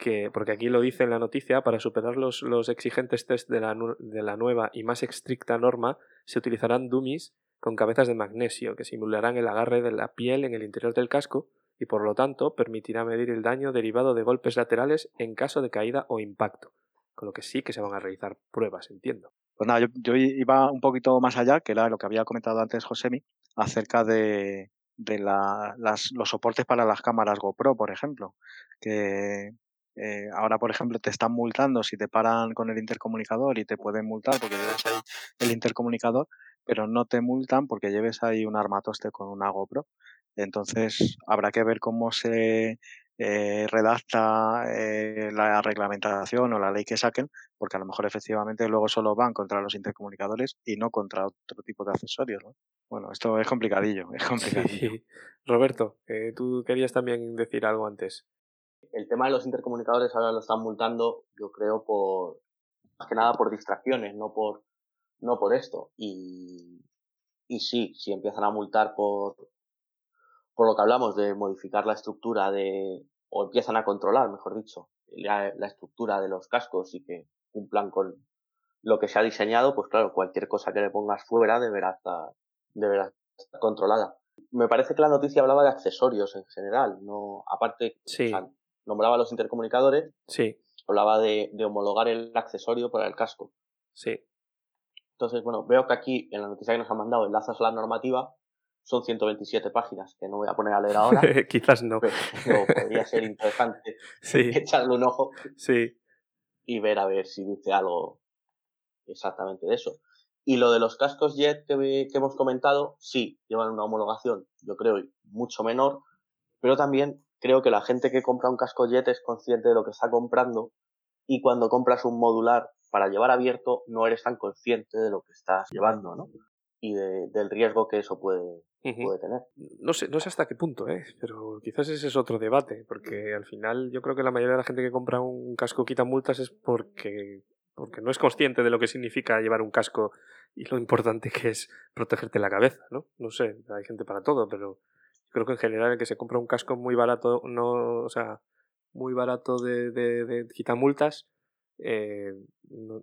que, porque aquí lo dice en la noticia, para superar los, los exigentes test de la, de la nueva y más estricta norma, se utilizarán dummies con cabezas de magnesio que simularán el agarre de la piel en el interior del casco y por lo tanto permitirá medir el daño derivado de golpes laterales en caso de caída o impacto, con lo que sí que se van a realizar pruebas, entiendo. Pues nada, yo, iba un poquito más allá, que era lo que había comentado antes Josemi, acerca de, de la, las, los soportes para las cámaras GoPro, por ejemplo, que eh, ahora, por ejemplo, te están multando si te paran con el intercomunicador y te pueden multar porque lleves ahí el intercomunicador, pero no te multan porque lleves ahí un armatoste con una GoPro. Entonces, habrá que ver cómo se eh, redacta eh, la reglamentación o la ley que saquen, porque a lo mejor efectivamente luego solo van contra los intercomunicadores y no contra otro tipo de accesorios. ¿no? Bueno, esto es complicadillo, es complicadillo. Sí. Roberto, eh, tú querías también decir algo antes. El tema de los intercomunicadores ahora lo están multando, yo creo, por más que nada por distracciones, no por no por esto. Y, y sí, si empiezan a multar por, por lo que hablamos de modificar la estructura de, o empiezan a controlar, mejor dicho, la, la estructura de los cascos y que cumplan con lo que se ha diseñado, pues claro, cualquier cosa que le pongas fuera deberá estar, deberá estar controlada. Me parece que la noticia hablaba de accesorios en general, no, aparte, Sí. o sea, nombraba los intercomunicadores, Sí, hablaba de, de homologar el accesorio para el casco. sí. Entonces, bueno, veo que aquí en la noticia que nos han mandado enlazas a la normativa, son 127 páginas que no voy a poner a leer ahora, Quizás no. pero podría ser interesante Sí, echarle un ojo sí. y ver a ver si dice algo exactamente de eso. Y lo de los cascos Jet que hemos comentado, sí, llevan una homologación, yo creo, mucho menor, pero también creo que la gente que compra un casco Jet es consciente de lo que está comprando y cuando compras un modular para llevar abierto no eres tan consciente de lo que estás llevando, ¿no? Y de- del riesgo que eso puede, Ujú. puede tener. No sé, no sé hasta qué punto, ¿eh? pero quizás ese es otro debate, porque al final yo creo que la mayoría de la gente que compra un casco quita multas es porque, porque no es consciente de lo que significa llevar un casco y lo importante que es protegerte la cabeza, ¿no? No sé, hay gente para todo, pero creo que en general el que se compra un casco muy barato, no, o sea, muy barato de, de, de eh,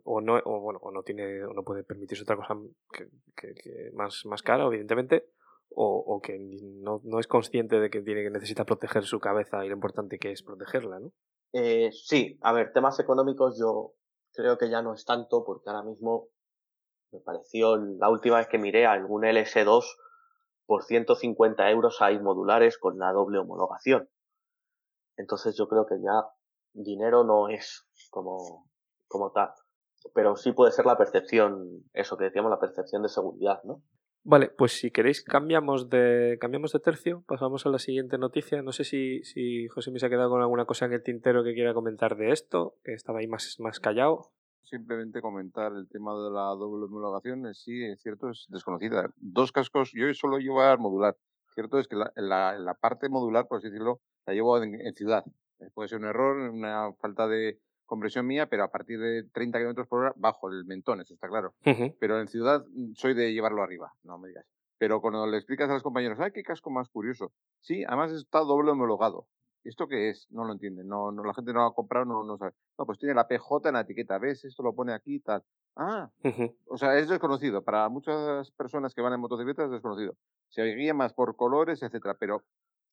o no, o bueno, o no tiene, o no puede permitirse otra cosa que, más, más cara, evidentemente, o, que no, no es consciente de que tiene que necesita proteger su cabeza y lo importante que es protegerla, ¿no? Eh, sí, a ver, temas económicos yo creo que ya no es tanto porque ahora mismo me pareció la última vez que miré algún LS2 por 150 euros hay modulares con la doble homologación. Entonces yo creo que ya dinero no es como, como tal. Pero sí puede ser la percepción, eso que decíamos, la percepción de seguridad, ¿no? Vale, pues si queréis cambiamos de cambiamos de tercio, pasamos a la siguiente noticia. No sé si, si José me se ha quedado con alguna cosa en el tintero que quiera comentar de esto, que estaba ahí más, más callado. Simplemente comentar el tema de la doble homologación, sí, es cierto, es desconocida. Dos cascos, yo solo llevo a modular. Cierto es que la, la, la parte modular, por así decirlo, la llevo en, en ciudad. Eh, Puede ser un error, una falta de compresión mía, pero a partir de 30 kilómetros por hora bajo el mentón, eso está claro. Pero en ciudad mm, soy de llevarlo arriba, no me digas. Pero cuando le explicas a los compañeros, ¡ay, qué casco más curioso! Sí, además está doble homologado. ¿Esto qué es? No lo entienden. No, no, la gente no lo ha comprado, no, no sabe. No, pues tiene la PJ en la etiqueta. ¿Ves? Esto lo pone aquí y tal. Ah, o sea, es desconocido. Para muchas personas que van en motocicletas es desconocido. Se guía más por colores, etcétera. Pero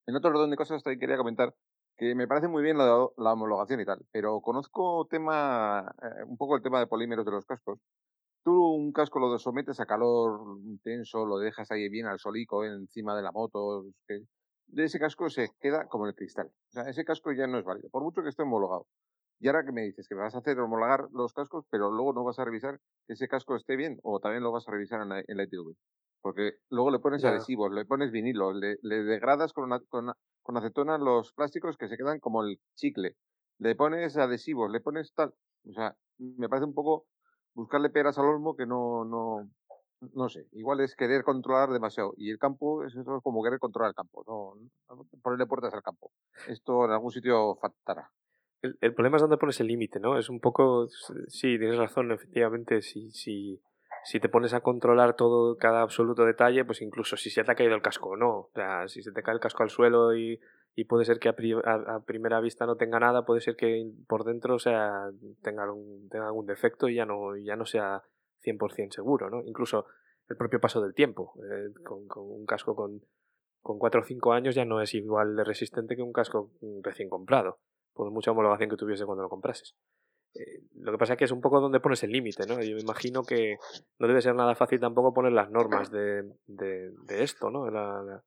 en otro orden de cosas también quería comentar que me parece muy bien la, la homologación y tal. Pero conozco tema, eh, un poco el tema de polímeros de los cascos. Tú un casco lo sometes a calor intenso, lo dejas ahí bien al solico encima de la moto. que de ese casco se queda como el cristal. O sea, ese casco ya no es válido, por mucho que esté homologado. Y ahora que me dices que vas a hacer homologar los cascos, pero luego no vas a revisar que ese casco esté bien, o también lo vas a revisar en la, en la ITV. Porque luego le pones adhesivos, le pones vinilo, le, le degradas con, una- con, con acetona los plásticos que se quedan como el chicle. Le pones adhesivos, le pones tal. O sea, me parece un poco buscarle peras al olmo que no, no, no sé. Igual es querer controlar demasiado. Y el campo es eso como querer controlar el campo, no, no ponerle puertas al campo. Esto en algún sitio faltará. El, el problema es dónde pones el límite, ¿no? Es un poco. Sí, tienes razón, efectivamente. Si, si, si te pones a controlar todo, cada absoluto detalle, pues incluso si se te ha caído el casco o no. O sea, si se te cae el casco al suelo y, y puede ser que a, pri- a- a primera vista no tenga nada, puede ser que por dentro o sea, tenga, algún, tenga algún defecto y ya no, ya no sea 100% seguro, ¿no? Incluso el propio paso del tiempo. eh, con, un casco con, con 4 o 5 años ya no es igual de resistente que un casco mm, recién comprado por mucha homologación que tuviese cuando lo comprases. Eh, lo que pasa es que es un poco donde pones el límite, ¿no? Yo me imagino que no debe ser nada fácil tampoco poner las normas de, de, esto, ¿no? De la, la-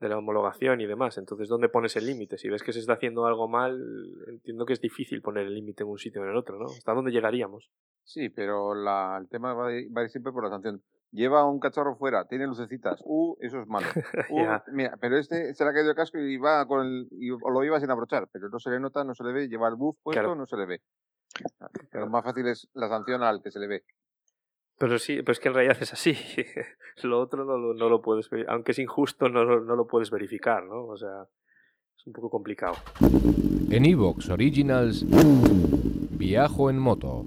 de la homologación y demás. Entonces, ¿dónde pones el límite? Si ves que se está haciendo algo mal, entiendo que es difícil poner el límite en un sitio o en el otro, ¿no? ¿Hasta dónde llegaríamos? Sí, pero la, el tema va a, ir, va a ir siempre por la sanción. Lleva un cachorro fuera, tiene lucecitas. Uh, eso es malo. Uh, Ya. mira, pero este se le ha caído el casco y va con el, y, lo iba sin abrochar, pero no se le nota, no se le ve, lleva el buff puesto, Claro. no se le ve. Lo más fácil es la sanción al que se le ve. Pero sí, pero es que en realidad es así. lo otro no lo, no lo puedes ver, aunque es injusto, no, lo- no lo puedes verificar, ¿no? O sea, es un poco complicado. En Evox Originals, Viajo en moto.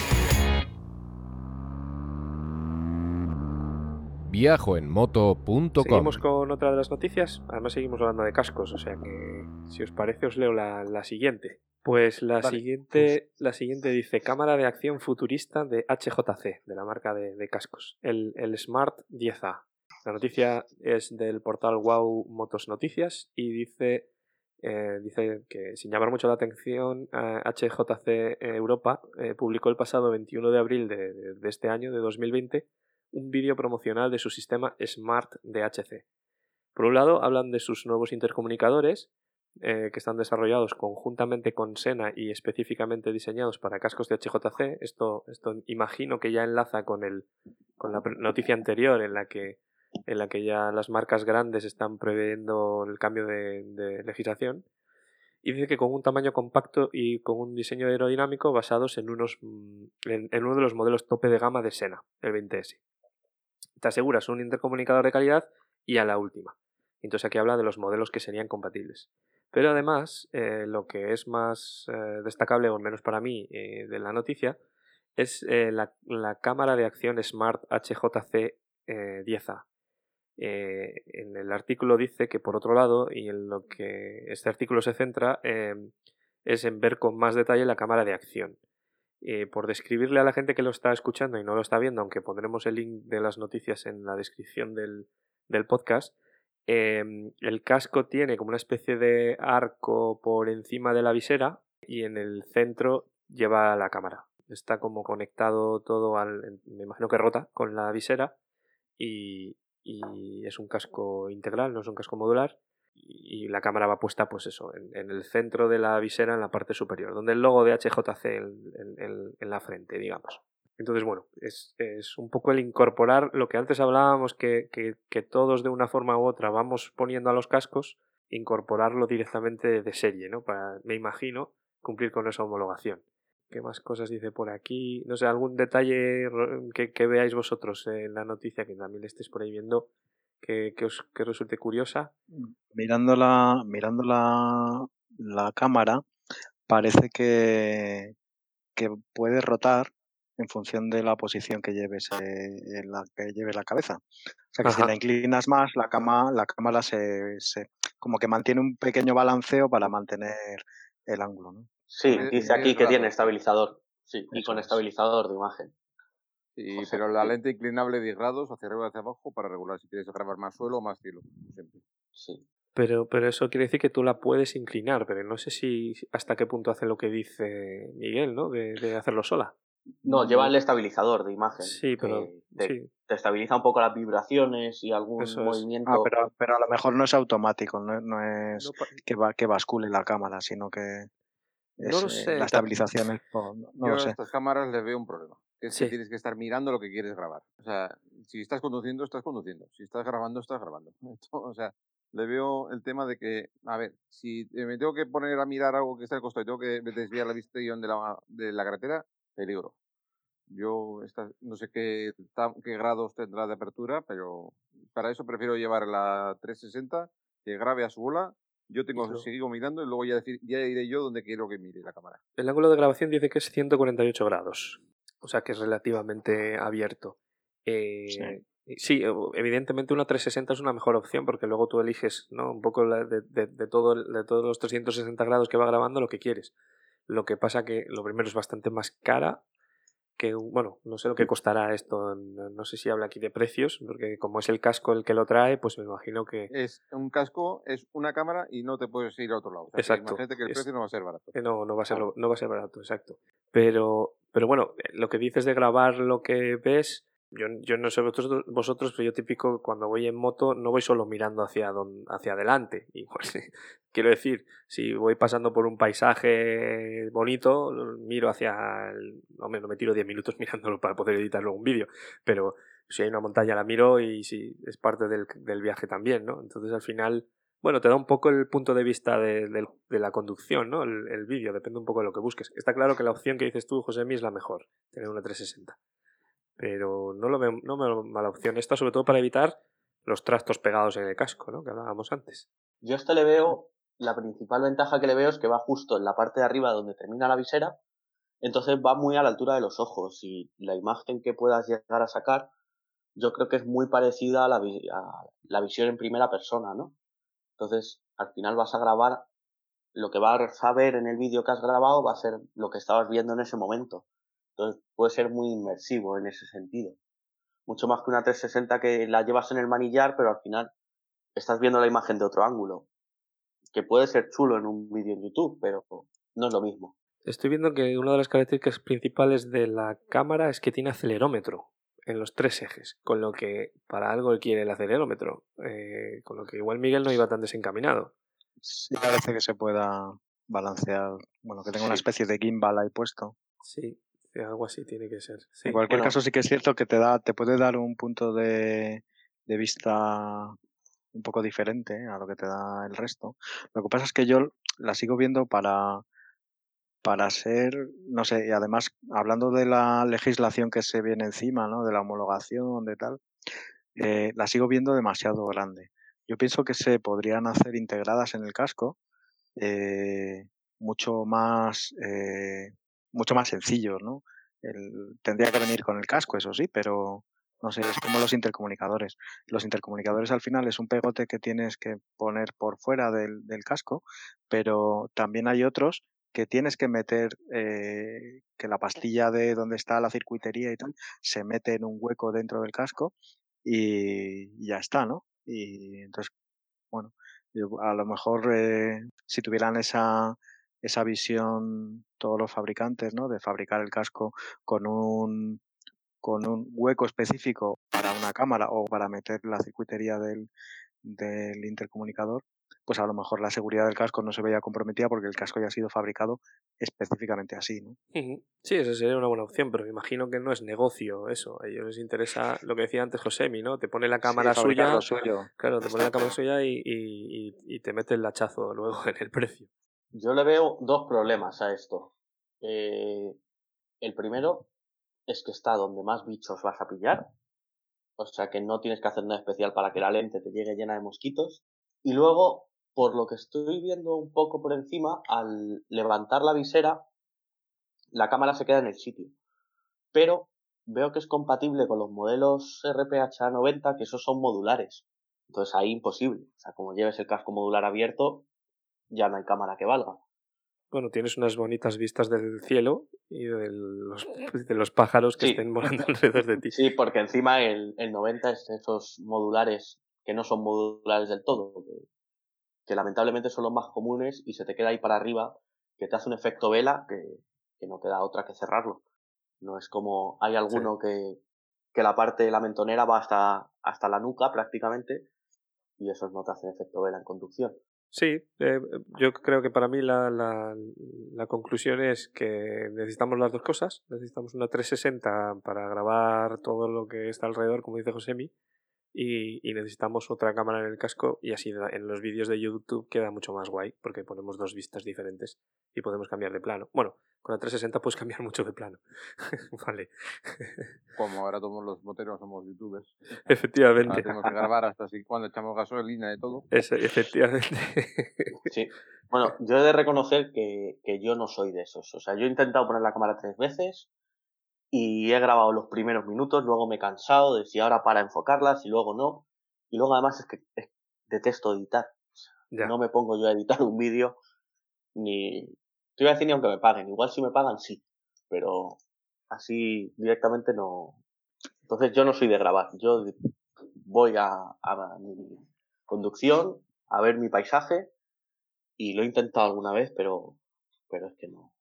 Viajoenmoto.com Seguimos con otra de las noticias. Además, seguimos hablando de cascos, o sea que si os parece, os leo la, la siguiente. Pues la Vale. siguiente, la siguiente dice cámara de acción futurista de HJC, de la marca de, de cascos, el, el Smart 10A. La noticia es del portal Wow Motos Noticias y dice, eh, dice que sin llamar mucho la atención, eh, HJC Europa eh, publicó el pasado 21 de abril de, de- de este año, de 2020, un vídeo promocional de su sistema Smart DHC. Por un lado, hablan de sus nuevos intercomunicadores, eh, que están desarrollados conjuntamente con Sena y específicamente diseñados para cascos de HJC. Esto, esto imagino que ya enlaza con, el, con la noticia anterior en la que en la que ya las marcas grandes están previendo el cambio de, de legislación. Y dice que con un tamaño compacto y con un diseño aerodinámico basados en, unos, mm, en, en uno de los modelos tope de gama de Sena, el 20S. Te aseguras un intercomunicador de calidad y a la última. Entonces aquí habla de los modelos que serían compatibles. Pero además, eh, lo que es más eh, destacable, o al menos para mí, eh, de la noticia, es la, la cámara de acción Smart HJC eh, 10A. Eh, en el artículo dice que por otro lado, y en lo que este artículo se centra, es en ver con más detalle la cámara de acción. Eh, por describirle a la gente que lo está escuchando y no lo está viendo, aunque pondremos el link de las noticias en la descripción del, del podcast, eh, el casco tiene como una especie de arco por encima de la visera y en el centro lleva la cámara. Está como conectado todo al, me imagino que rota con la visera y, y es un casco integral, no es un casco modular y la cámara va puesta pues eso en, en el centro de la visera en la parte superior donde el logo de HJC en, en- en- la frente digamos. Entonces bueno es, es un poco el incorporar lo que antes hablábamos que, que, que todos de una forma u otra vamos poniendo a los cascos incorporarlo directamente de serie no para me imagino cumplir con esa homologación. ¿Qué más cosas dice por aquí? No sé, algún detalle que, que veáis vosotros en la noticia, que también estéis por ahí viendo, que, que os que resulte curiosa. Mirando la, mirando la, la cámara, parece que, que puede rotar en función de la posición que lleves eh, en la que lleve la cabeza. O sea que si la inclinas más, la cama, la cámara se, se como que mantiene un pequeño balanceo para mantener el ángulo, ¿no? Sí, Muy- dice muy aquí que tiene estabilizador. Sí, y con es. estabilizador de imagen. Y, pero la lente inclinable de 10 grados hacia arriba y hacia abajo para regular si quieres grabar más suelo o más cielo. Siempre. Sí. Pero, pero eso quiere decir que tú la puedes inclinar, pero no sé si hasta qué punto hace lo que dice Miguel, ¿no? De, de hacerlo sola. No, lleva el estabilizador de imagen. Sí, pero te, sí. te estabiliza un poco las vibraciones y algún Eso es. movimiento. Ah, pero, pero a lo mejor no es automático, no, no es que, va, que bascule la cámara, sino que No es, lo eh, sé, la estabilización es no, no Yo lo a sé. estas cámaras les veo un problema. Que Es Sí. que tienes que estar mirando lo que quieres grabar. O sea, si estás conduciendo, estás conduciendo. Si estás grabando, estás grabando. O sea, le veo el tema de que, a ver, si eh, me tengo que poner a mirar algo que está al costado y tengo que desviar la visión de la, de la carretera, peligro. Yo esta- no sé qué, qué grados tendrá de apertura, pero para eso prefiero llevar la 360, que grabe a su bola Yo tengo, Lo- sigo mirando y luego ya, decir, ya diré yo dónde quiero que mire la cámara. El ángulo de grabación dice que es 148 grados, o sea que es relativamente abierto. Eh, sí, evidentemente una 360 es una mejor opción porque luego tú eliges ¿no? un poco la- de, de- de todo, de todos los 360 grados que va grabando lo que quieres. Lo que pasa que lo primero es bastante más cara que, bueno, no sé lo que costará esto, no, sé si habla aquí de precios, porque como es el casco el que lo trae, pues me imagino que... Es un casco, es una cámara y no te puedes ir a otro lado. O sea, que Exacto. Imagínate que el Es- precio no va a ser barato. Eh, No, no va a ser, no va a ser barato, exacto. Pero, pero bueno, eh, lo que dices de grabar lo que ves, yo, yo no sé vosotros, vosotros, pero yo típico cuando voy en moto no voy solo mirando hacia, don- hacia adelante. Igual, quiero decir, si voy pasando por un paisaje bonito, miro hacia el... Hombre, no me tiro 10 minutos mirándolo para poder editar luego un vídeo, pero si hay una montaña la miro y si es parte del, del viaje también, ¿no? Entonces al final bueno, te da un poco el punto de vista de, del- de la conducción, ¿no? El, el vídeo, depende un poco de lo que busques. Está claro que la opción que dices tú, José, es la mejor, tener una 360. Pero no lo veo, no me veo mala opción. Esta sobre todo para evitar los trastos pegados en el casco, ¿no? Que hablábamos antes. Yo a este le veo, la principal ventaja que le veo es que va justo en la parte de arriba donde termina la visera, entonces va muy a la altura de los ojos y la imagen que puedas llegar a sacar, yo creo que es muy parecida a la, a la visión en primera persona, ¿no? Entonces, al final vas a grabar, lo que vas a ver en el vídeo que has grabado va a ser lo que estabas viendo en ese momento. Entonces, puede ser muy inmersivo en ese sentido. Mucho más que una 360 que la llevas en el manillar, pero al final estás viendo la imagen de otro ángulo. Que puede ser chulo en un vídeo en YouTube, pero no es lo mismo. Estoy viendo que una de las características principales de la cámara es que tiene acelerómetro en los tres ejes, con lo que para algo él quiere el acelerómetro, eh, con lo que igual Miguel no iba tan desencaminado. Sí, parece que se pueda balancear, bueno, que tenga una especie de gimbal ahí puesto. Sí, algo así tiene que ser. Sí. En cualquier Bueno, caso sí que es cierto que te da, te puede dar un punto de, de vista un poco diferente a lo que te da el resto. Lo que pasa es que yo la sigo viendo para, para ser, no sé, y además hablando de la legislación que se viene encima, ¿no? De la homologación, de tal, eh, la sigo viendo demasiado grande. Yo pienso que se podrían hacer integradas en el casco eh, mucho más eh, mucho más sencillos, ¿no? El- tendría que venir con el casco, eso sí, pero no sé, es como los intercomunicadores. Los intercomunicadores al final es un pegote que tienes que poner por fuera del, del casco, pero también hay otros que tienes que meter, eh, que la pastilla de donde está la circuitería y tal, se mete en un hueco dentro del casco y ya está, ¿no? Y entonces, bueno, yo a lo mejor eh, si tuvieran esa, esa visión todos los fabricantes, ¿no? De fabricar el casco con un, con un hueco específico para una cámara o para meter la circuitería del, del intercomunicador, pues a lo mejor la seguridad del casco no se veía comprometida porque el casco ya ha sido fabricado específicamente así, ¿no? Sí, esa sería una buena opción, pero me imagino que no es negocio eso. A ellos les interesa lo que decía antes Josemi, ¿no? Te pone la cámara suya. Claro, te pone la cámara suya y- y te mete el hachazo luego en el precio. Yo le veo dos problemas a esto. Eh, el primero es que está donde más bichos vas a pillar. O sea que no tienes que hacer nada especial para que la lente te llegue llena de mosquitos. Y luego, por lo que estoy viendo un poco por encima, al levantar la visera, la cámara se queda en el sitio. Pero veo que es compatible con los modelos RPH 90, que esos son modulares. Entonces ahí imposible. O sea, como lleves el casco modular abierto, ya no hay cámara que valga. Bueno, tienes unas bonitas vistas del cielo y de los, de los pájaros que Sí. estén volando alrededor de ti. Sí, porque encima el, el 90 es esos modulares que no son modulares del todo, que, que lamentablemente son los más comunes y se te queda ahí para arriba, que te hace un efecto vela que, que no queda otra que cerrarlo. No es como hay alguno que, que la parte de la mentonera va hasta, hasta la nuca prácticamente y esos no te hacen efecto vela en conducción. Sí, eh, yo creo que para mí la, la, la conclusión es que necesitamos las dos cosas. Necesitamos una 360 para grabar todo lo que está alrededor, como dice Josemi, y, y necesitamos otra cámara en el casco y así en los vídeos de YouTube queda mucho más guay porque ponemos dos vistas diferentes y podemos cambiar de plano. Bueno, con la 360 puedes cambiar mucho de plano. vale. Como ahora todos los moteros somos youtubers. Efectivamente. Ahora tenemos que grabar hasta así cuando echamos gasolina y todo. Ese- efectivamente. Sí. Bueno, yo he de reconocer que, que yo no soy de esos. O sea, yo he intentado poner la cámara tres veces y he grabado los primeros minutos, luego me he cansado de si ahora para enfocarla, si luego no. Y luego además es que es- detesto editar. Ya. No me pongo yo a editar un vídeo ni... Te iba a decir ni aunque me paguen. Igual si me pagan, sí. Pero así directamente no... Entonces yo no soy de grabar. Yo voy a, a mi conducción, a ver mi paisaje y lo he intentado alguna vez, pero, pero es que no.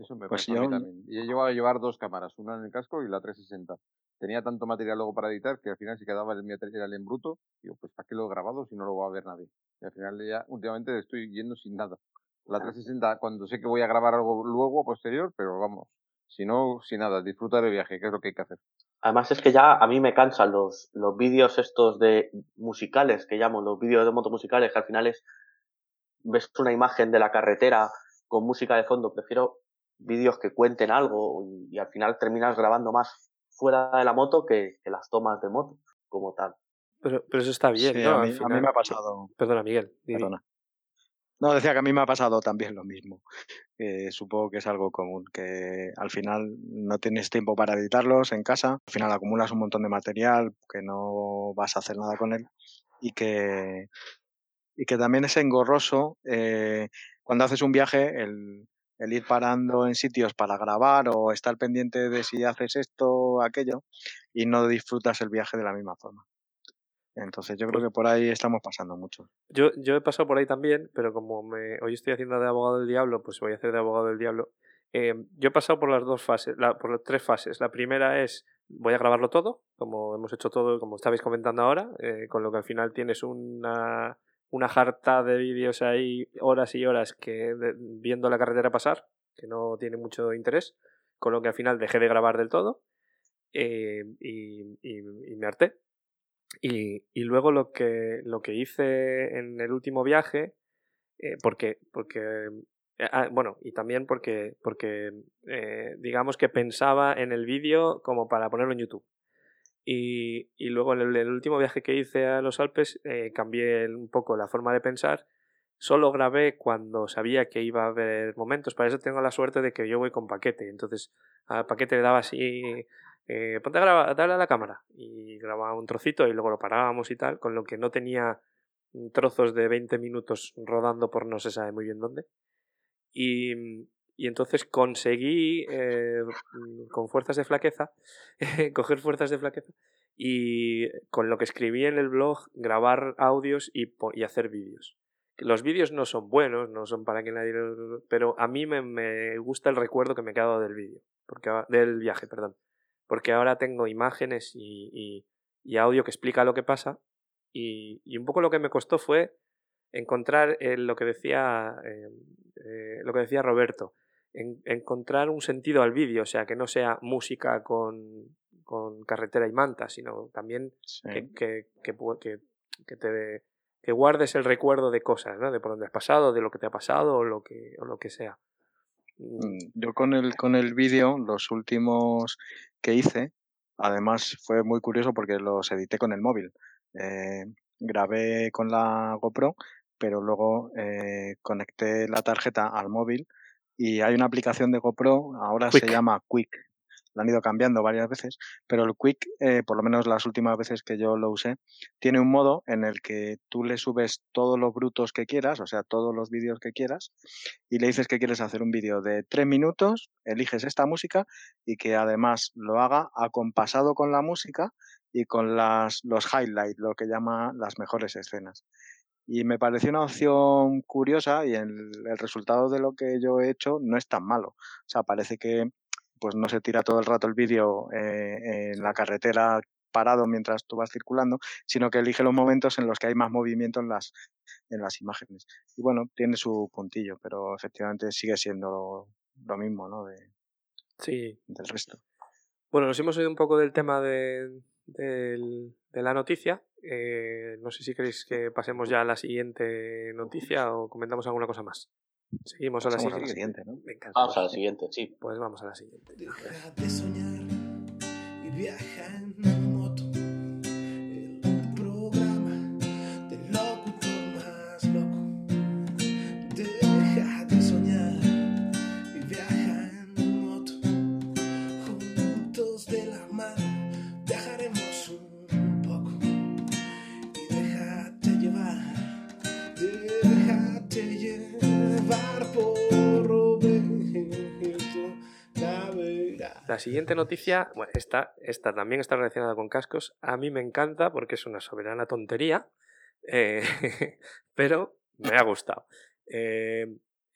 Eso me Pues pasa a mí yo- también. Y he llevado a llevar dos cámaras, una en el casco y la 360. Tenía tanto material luego para editar que al final se quedaba el material en bruto. Digo, pues ¿para qué lo he grabado si no lo va a ver nadie? Y al final ya últimamente estoy yendo sin nada. La 360 cuando sé que voy a grabar algo luego, posterior, pero vamos, si no, sin nada, disfrutar el viaje, que es lo que hay que hacer. Además es que ya a mí me cansan los, los vídeos estos de musicales, que llamo, los vídeos de moto musicales, que al final es, ves una imagen de la carretera con música de fondo, prefiero vídeos que cuenten algo y, y al final terminas grabando más fuera de la moto que, que las tomas de moto como tal. Pero, pero eso está bien, Sí, ¿no? a, mí, a mí final- me ha pasado. Perdona, Miguel. Perdona. No, decía que a mí me ha pasado también lo mismo. Eh, supongo que es algo común, que al final no tienes tiempo para editarlos en casa, al final acumulas un montón de material que no vas a hacer nada con él y que, y que también es engorroso eh, cuando haces un viaje el, el ir parando en sitios para grabar o estar pendiente de si haces esto o aquello y no disfrutas el viaje de la misma forma. Entonces yo creo que por ahí estamos pasando mucho. Yo, yo he pasado por ahí también, pero como me, hoy estoy haciendo de abogado del diablo, pues voy a hacer de abogado del diablo. Eh, yo he pasado por las dos fases, la- por las tres fases. La primera es, voy a grabarlo todo, como hemos hecho todo, como estabais comentando ahora, eh, con lo que al final tienes una, una jarta de vídeos ahí, horas y horas, que de- viendo la carretera pasar, que no tiene mucho interés, con lo que al final dejé de grabar del todo eh, y, y- me harté. Y, luego lo que, lo que hice en el último viaje, eh, porque, porque eh, ah, bueno, y también porque, porque digamos que pensaba en el vídeo como para ponerlo en YouTube. Y, luego en el, último viaje que hice a los Alpes eh, cambié un poco la forma de pensar. Solo grabé cuando sabía que iba a haber momentos. Para eso tengo la suerte de que yo voy con paquete. Entonces al paquete le daba así eh, ponte a grabar, dale a la cámara. Y grababa un trocito y luego lo parábamos y tal, con lo que no tenía trozos de 20 minutos rodando por no se sabe muy bien dónde. Y, y entonces conseguí, eh, con fuerzas de flaqueza, coger fuerzas de flaqueza y con lo que escribí en el blog, grabar audios y, y hacer vídeos. Los vídeos no son buenos, no son para que nadie... Pero a mí me, me gusta el recuerdo que me he quedado del vídeo, porque del viaje, perdón porque ahora tengo imágenes y, y- audio que explica lo que pasa y, y un poco lo que me costó fue encontrar eh, lo que decía eh, eh, lo que decía Roberto en- encontrar un sentido al vídeo o sea que no sea música con, con carretera y manta sino también Sí. que, que, que, que- te que guardes el recuerdo de cosas ¿no? de por dónde has pasado de lo que te ha pasado o lo que o lo que sea Mm, Yo con el, con el vídeo, los últimos que hice, además fue muy curioso porque los edité con el móvil. Eh, grabé con la GoPro, pero luego eh, conecté la tarjeta al móvil y hay una aplicación de GoPro, ahora se llama Quick. La han ido cambiando varias veces, pero el Quick, eh, por lo menos las últimas veces que yo lo usé, tiene un modo en el que tú le subes todos los brutos que quieras, o sea, todos los vídeos que quieras, y le dices que quieres hacer un vídeo de tres minutos, eliges esta música y que además lo haga acompasado con la música y con las, los highlights, lo que llama las mejores escenas. Y me pareció una opción curiosa y el, el resultado de lo que yo he hecho no es tan malo. O sea, parece que pues no se tira todo el rato el vídeo eh, en la carretera parado mientras tú vas circulando, sino que elige los momentos en los que hay más movimiento en las, en las imágenes. Y bueno, tiene su puntillo, pero efectivamente sigue siendo lo mismo, ¿no? De, sí del resto. Bueno, nos hemos ido un poco del tema de, del- de la noticia Eh, no sé si queréis que pasemos ya a la siguiente noticia o comentamos alguna cosa más. Seguimos a la Pasamos a la siguiente. siguiente, ¿no? Venga, Vamos a la siguiente, sí. Pues vamos a la siguiente. Deja de soñar y viaja en La siguiente noticia, bueno, esta, esta también está relacionada con cascos. A mí me encanta porque es una soberana tontería, eh, pero me ha gustado. Eh,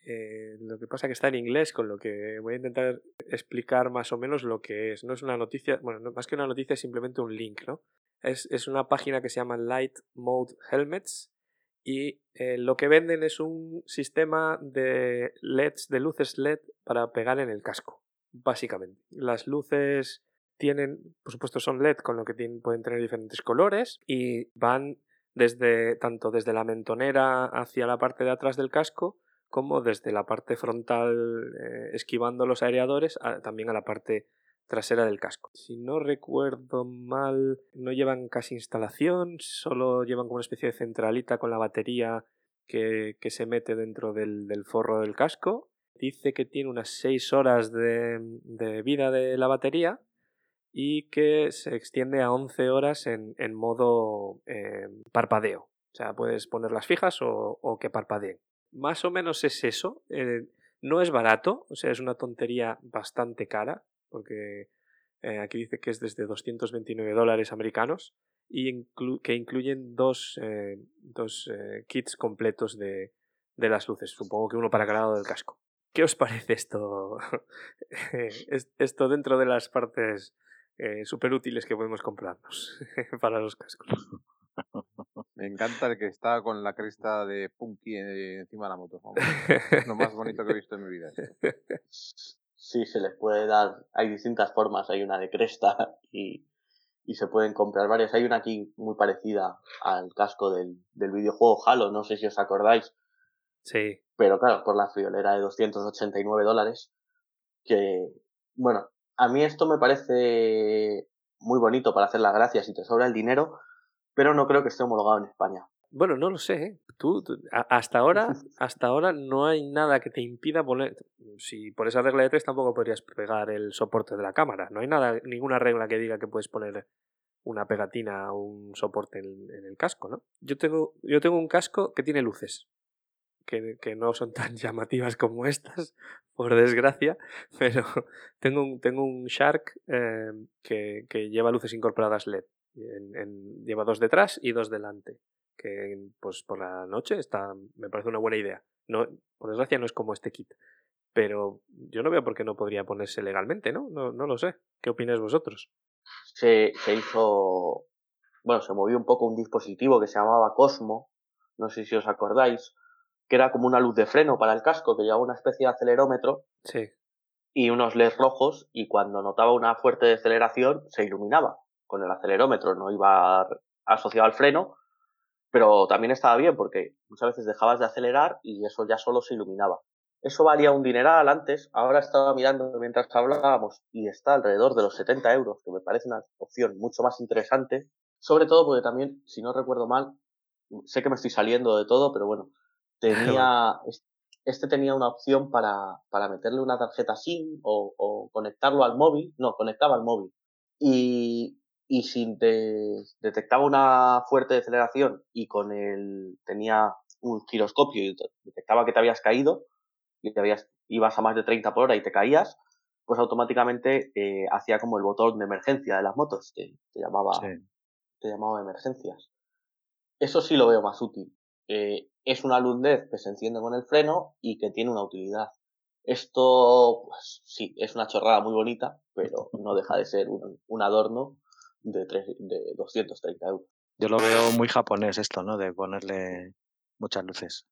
eh, lo que pasa que está en inglés, con lo que voy a intentar explicar más o menos lo que es. No es una noticia, bueno, no- más que una noticia es simplemente un link, ¿no? Es, es una página que se llama Light Mode Helmets y lo que venden es un sistema de LEDs, de luces LED para pegar en el casco básicamente. Las luces tienen, por supuesto, son LED, con lo que pueden tener diferentes colores y van desde tanto desde la mentonera hacia la parte de atrás del casco como desde la parte frontal eh, esquivando los aireadores también a la parte trasera del casco. Si no recuerdo mal, no llevan casi instalación, solo llevan como una especie de centralita con la batería que, que se mete dentro del, del forro del casco. Dice que tiene unas 6 horas de, vida de la batería y que se extiende a 11 horas en, modo eh, parpadeo. O sea, puedes ponerlas fijas o, que parpadeen. Más o menos es eso. eh, no es barato, o sea, es una tontería bastante cara, porque eh, aquí dice que es desde 229 dólares americanos y que incluyen dos, kits completos de, de las luces. Supongo que uno para cada lado del casco. ¿Qué os parece esto? Es- esto dentro de las partes eh, súper útiles que podemos comprarnos para los cascos. Me encanta el que está con la cresta de Punky encima de la moto. Es lo más bonito que he visto en mi vida. Sí, se les puede dar. Hay distintas formas. Hay una de cresta y, y se pueden comprar varias. Hay una aquí muy parecida al casco del, del videojuego Halo. No sé si os acordáis. Sí, Pero claro, por la friolera de 289 dólares. Que, bueno, a mí esto me parece muy bonito para hacer las gracias si te sobra el dinero. Pero no creo que esté homologado en España. Bueno, no lo sé. ¿eh? Tú, hasta ahora, hasta ahora no hay nada que te impida poner. Si por esa regla de tres tampoco podrías pegar el soporte de la cámara. No hay nada, ninguna regla que diga que puedes poner una pegatina o un soporte en, en el casco, ¿no? Yo tengo, yo tengo un casco que tiene luces. Que, no son tan llamativas como estas, por desgracia, pero tengo un, tengo un Shark eh, que, que lleva luces incorporadas LED. Lleva dos detrás y dos delante que pues por la noche está me parece una buena idea. No por desgracia no es como este kit pero yo no veo por qué no podría ponerse legalmente no no, no lo sé. Qué opináis vosotros se, se hizo, bueno, se movió un poco un dispositivo que se llamaba Cosmo, no sé si os acordáis, que era como una luz de freno para el casco, que llevaba una especie de acelerómetro sí y unos LEDs rojos y cuando notaba una fuerte deceleración se iluminaba con el acelerómetro, no iba asociado al freno, pero también estaba bien porque muchas veces dejabas de acelerar y eso ya solo se iluminaba. Eso valía un dineral antes, ahora estaba mirando mientras hablábamos y está alrededor de los 70 euros, que me parece una opción mucho más interesante, sobre todo porque también, si no recuerdo mal, sé que me estoy saliendo de todo, pero bueno, tenía, este tenía una opción para, para meterle una tarjeta SIM o, o conectarlo al móvil, no, conectaba al móvil. Y, y si te detectaba una fuerte deceleración y con el tenía un giroscopio y te- detectaba que te habías caído y te habías ibas a más de 30 por hora y te caías pues automáticamente eh, hacía como el botón de emergencia de las motos te, te llamaba Sí. te llamaba emergencias eso sí lo veo más útil Eh, es una luz LED que se enciende con el freno y que tiene una utilidad esto pues sí es una chorrada muy bonita pero no deja de ser un, un adorno de, tres, de 230 euros Yo lo veo muy japonés esto, ¿no? De ponerle muchas luces.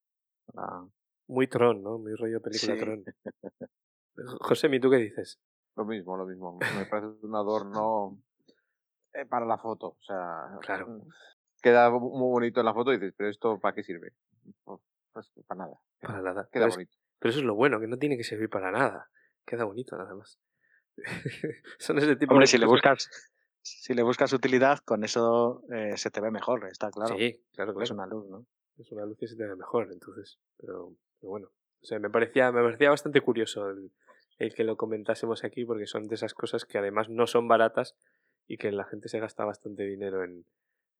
Ah, muy tron no muy rollo película Sí. tron José ¿y tú qué dices Lo mismo, lo mismo. Me parece un adorno eh, para la foto. O sea, Claro. queda muy bonito en la foto y dices, pero esto ¿para qué sirve? Pues, pues para nada. Para nada. Queda Pero es- bonito. Pero eso es lo bueno, que no tiene que servir para nada. Queda bonito nada más. Son ese tipo Hombre, de si le cosas- buscas, si le buscas utilidad, con eso eh, se te ve mejor, está claro. Sí, claro, claro. Es una luz, ¿no? Es una luz que se te ve mejor, entonces. Pero, pero bueno. O sea, me parecía, me parecía bastante curioso el, el que lo comentásemos aquí, porque son de esas cosas que además no son baratas y que la gente se gasta bastante dinero en,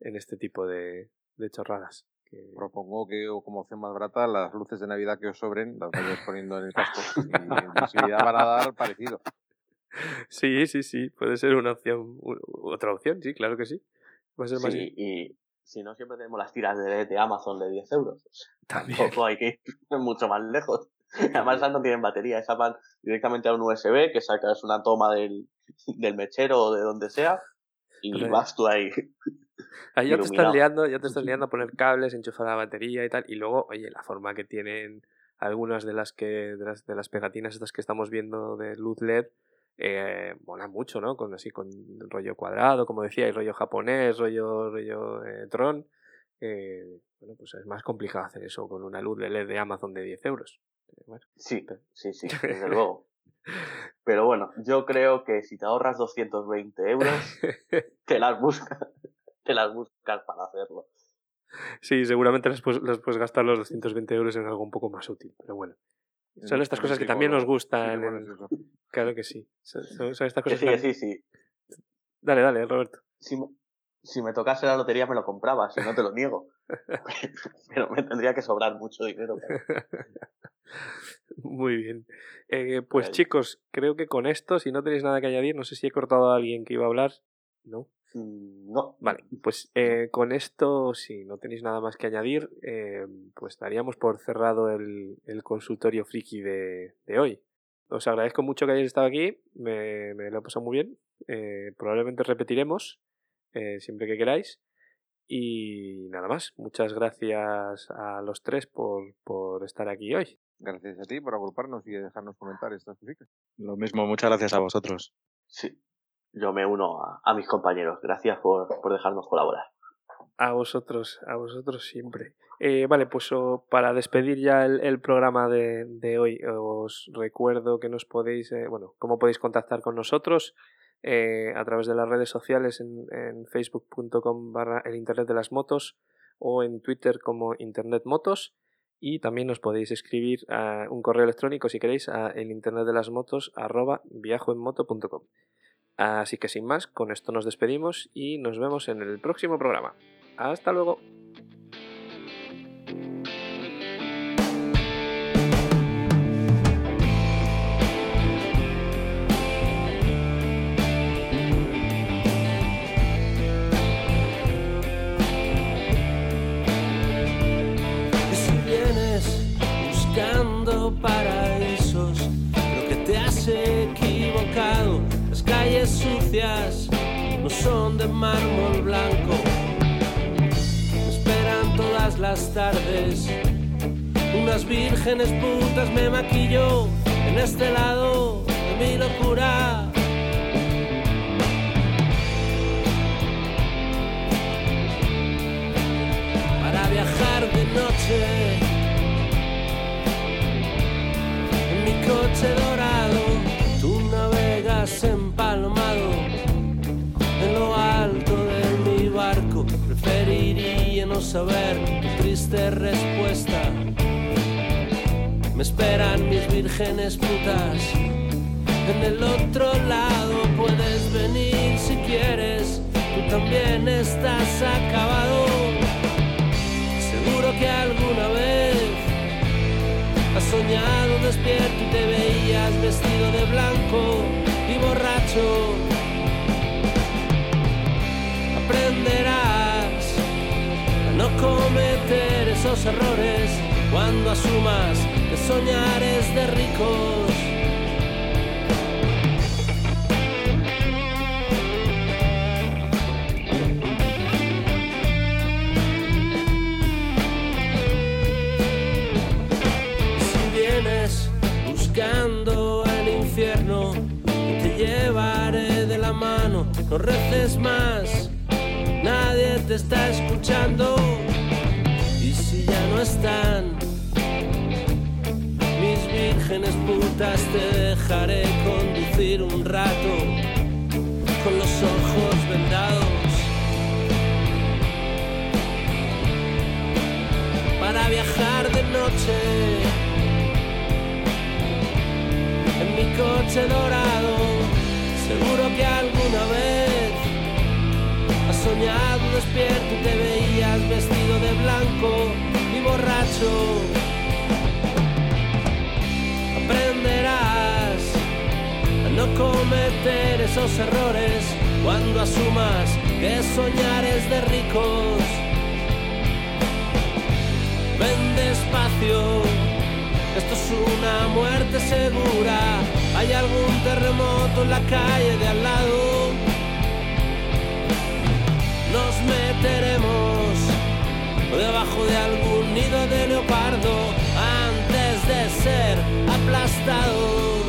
en este tipo de, de chorradas. Que- Propongo que o como opción más barata las luces de Navidad que os sobren las vayáis poniendo en el casco y en visibilidad van a dar parecido. Sí, sí, sí, puede ser una opción, otra opción, sí, claro que sí. Va a ser más Sí, y si no, siempre tenemos las tiras de, de Amazon de 10 euros. También. Tampoco hay que ir mucho más lejos. Además, esas no tienen batería, esas van directamente a un USB que sacas una toma del, del mechero o de donde sea y Pero- vas tú ahí. Ahí ya te estás iluminado. liando, ya te estás liando a poner cables, enchufar la batería y tal. Y luego, oye, la forma que tienen algunas de las que, de las, de las pegatinas estas que estamos viendo de luz LED, eh, mola mucho, ¿no? Con así, con rollo cuadrado, como decía, y rollo japonés, rollo, rollo eh, Tron. Eh, bueno, pues es más complicado hacer eso con una luz de LED de Amazon de 10 euros. Eh, bueno, Sí, sí, sí, desde luego. Pero bueno, yo creo que si te ahorras 220 euros, te las buscas, te las buscas para hacerlo. sí, seguramente las puedes, las puedes gastar los 220 euros en algo un poco más útil, pero bueno. Son En- estas cosas que también nos gustan. En-. Claro que sí. Son, son- son estas Que cosas sí, que sí, sí. Dale, dale, Roberto. Si me, si me tocase la lotería me lo compraba, si no te lo niego. Pero me tendría que sobrar mucho dinero. claro. Muy bien. Eh, pues Ahí. chicos, creo que con esto, si no tenéis nada que añadir, no sé si he cortado a alguien que iba a hablar. ¿No? Mm, No. Vale, pues eh, con esto, si no tenéis nada más que añadir, eh, pues daríamos por cerrado el, el consultorio friki de, de hoy. Os agradezco mucho que hayáis estado aquí, me, me lo he pasado muy bien. eh, probablemente repetiremos eh, siempre que queráis. Y nada más, muchas gracias a los tres por, por estar aquí hoy. Gracias a ti por agruparnos y dejarnos comentar estas cositas. Lo mismo, muchas gracias a vosotros. Sí. Yo me uno a, mis compañeros. Gracias por, por dejarnos colaborar. A vosotros, a vosotros siempre. Eh, vale, pues para despedir ya el, programa de, de hoy, os recuerdo que nos podéis, eh, bueno, cómo podéis contactar con nosotros eh, a través de las redes sociales en, en facebook.com barra el internet de las motos o en Twitter como internet motos y también nos podéis escribir a un correo electrónico si queréis a el internet de las motos arroba viajoenmoto.com. Así que sin más, con esto nos despedimos y nos vemos en el próximo programa. Hasta luego. Son de mármol blanco. Esperan todas las tardes, unas vírgenes putas me maquillo en este lado de mi locura. para viajar de noche. En mi coche Saber tu triste respuesta. Me esperan mis vírgenes putas. En el otro lado puedes venir si quieres. Tú también estás acabado. Seguro que alguna vez has soñado despierto y te veías vestido de blanco y borracho. Aprenderás no cometer esos errores cuando asumas que soñar es de ricos. Si vienes buscando el infierno, te llevaré de la mano, no reces más, nadie te está escuchando. Y si ya no están mis vírgenes putas, te dejaré conducir un rato con los ojos vendados. Para viajar de noche en mi coche dorado, seguro que alguna vez soñado despierto y te veías vestido de blanco y borracho. Aprenderás a no cometer esos errores cuando asumas que soñar es de ricos. Ven despacio, esto es una muerte segura. Hay algún terremoto en la calle de al lado. Nos meteremos debajo de algún nido de leopardo antes de ser aplastados.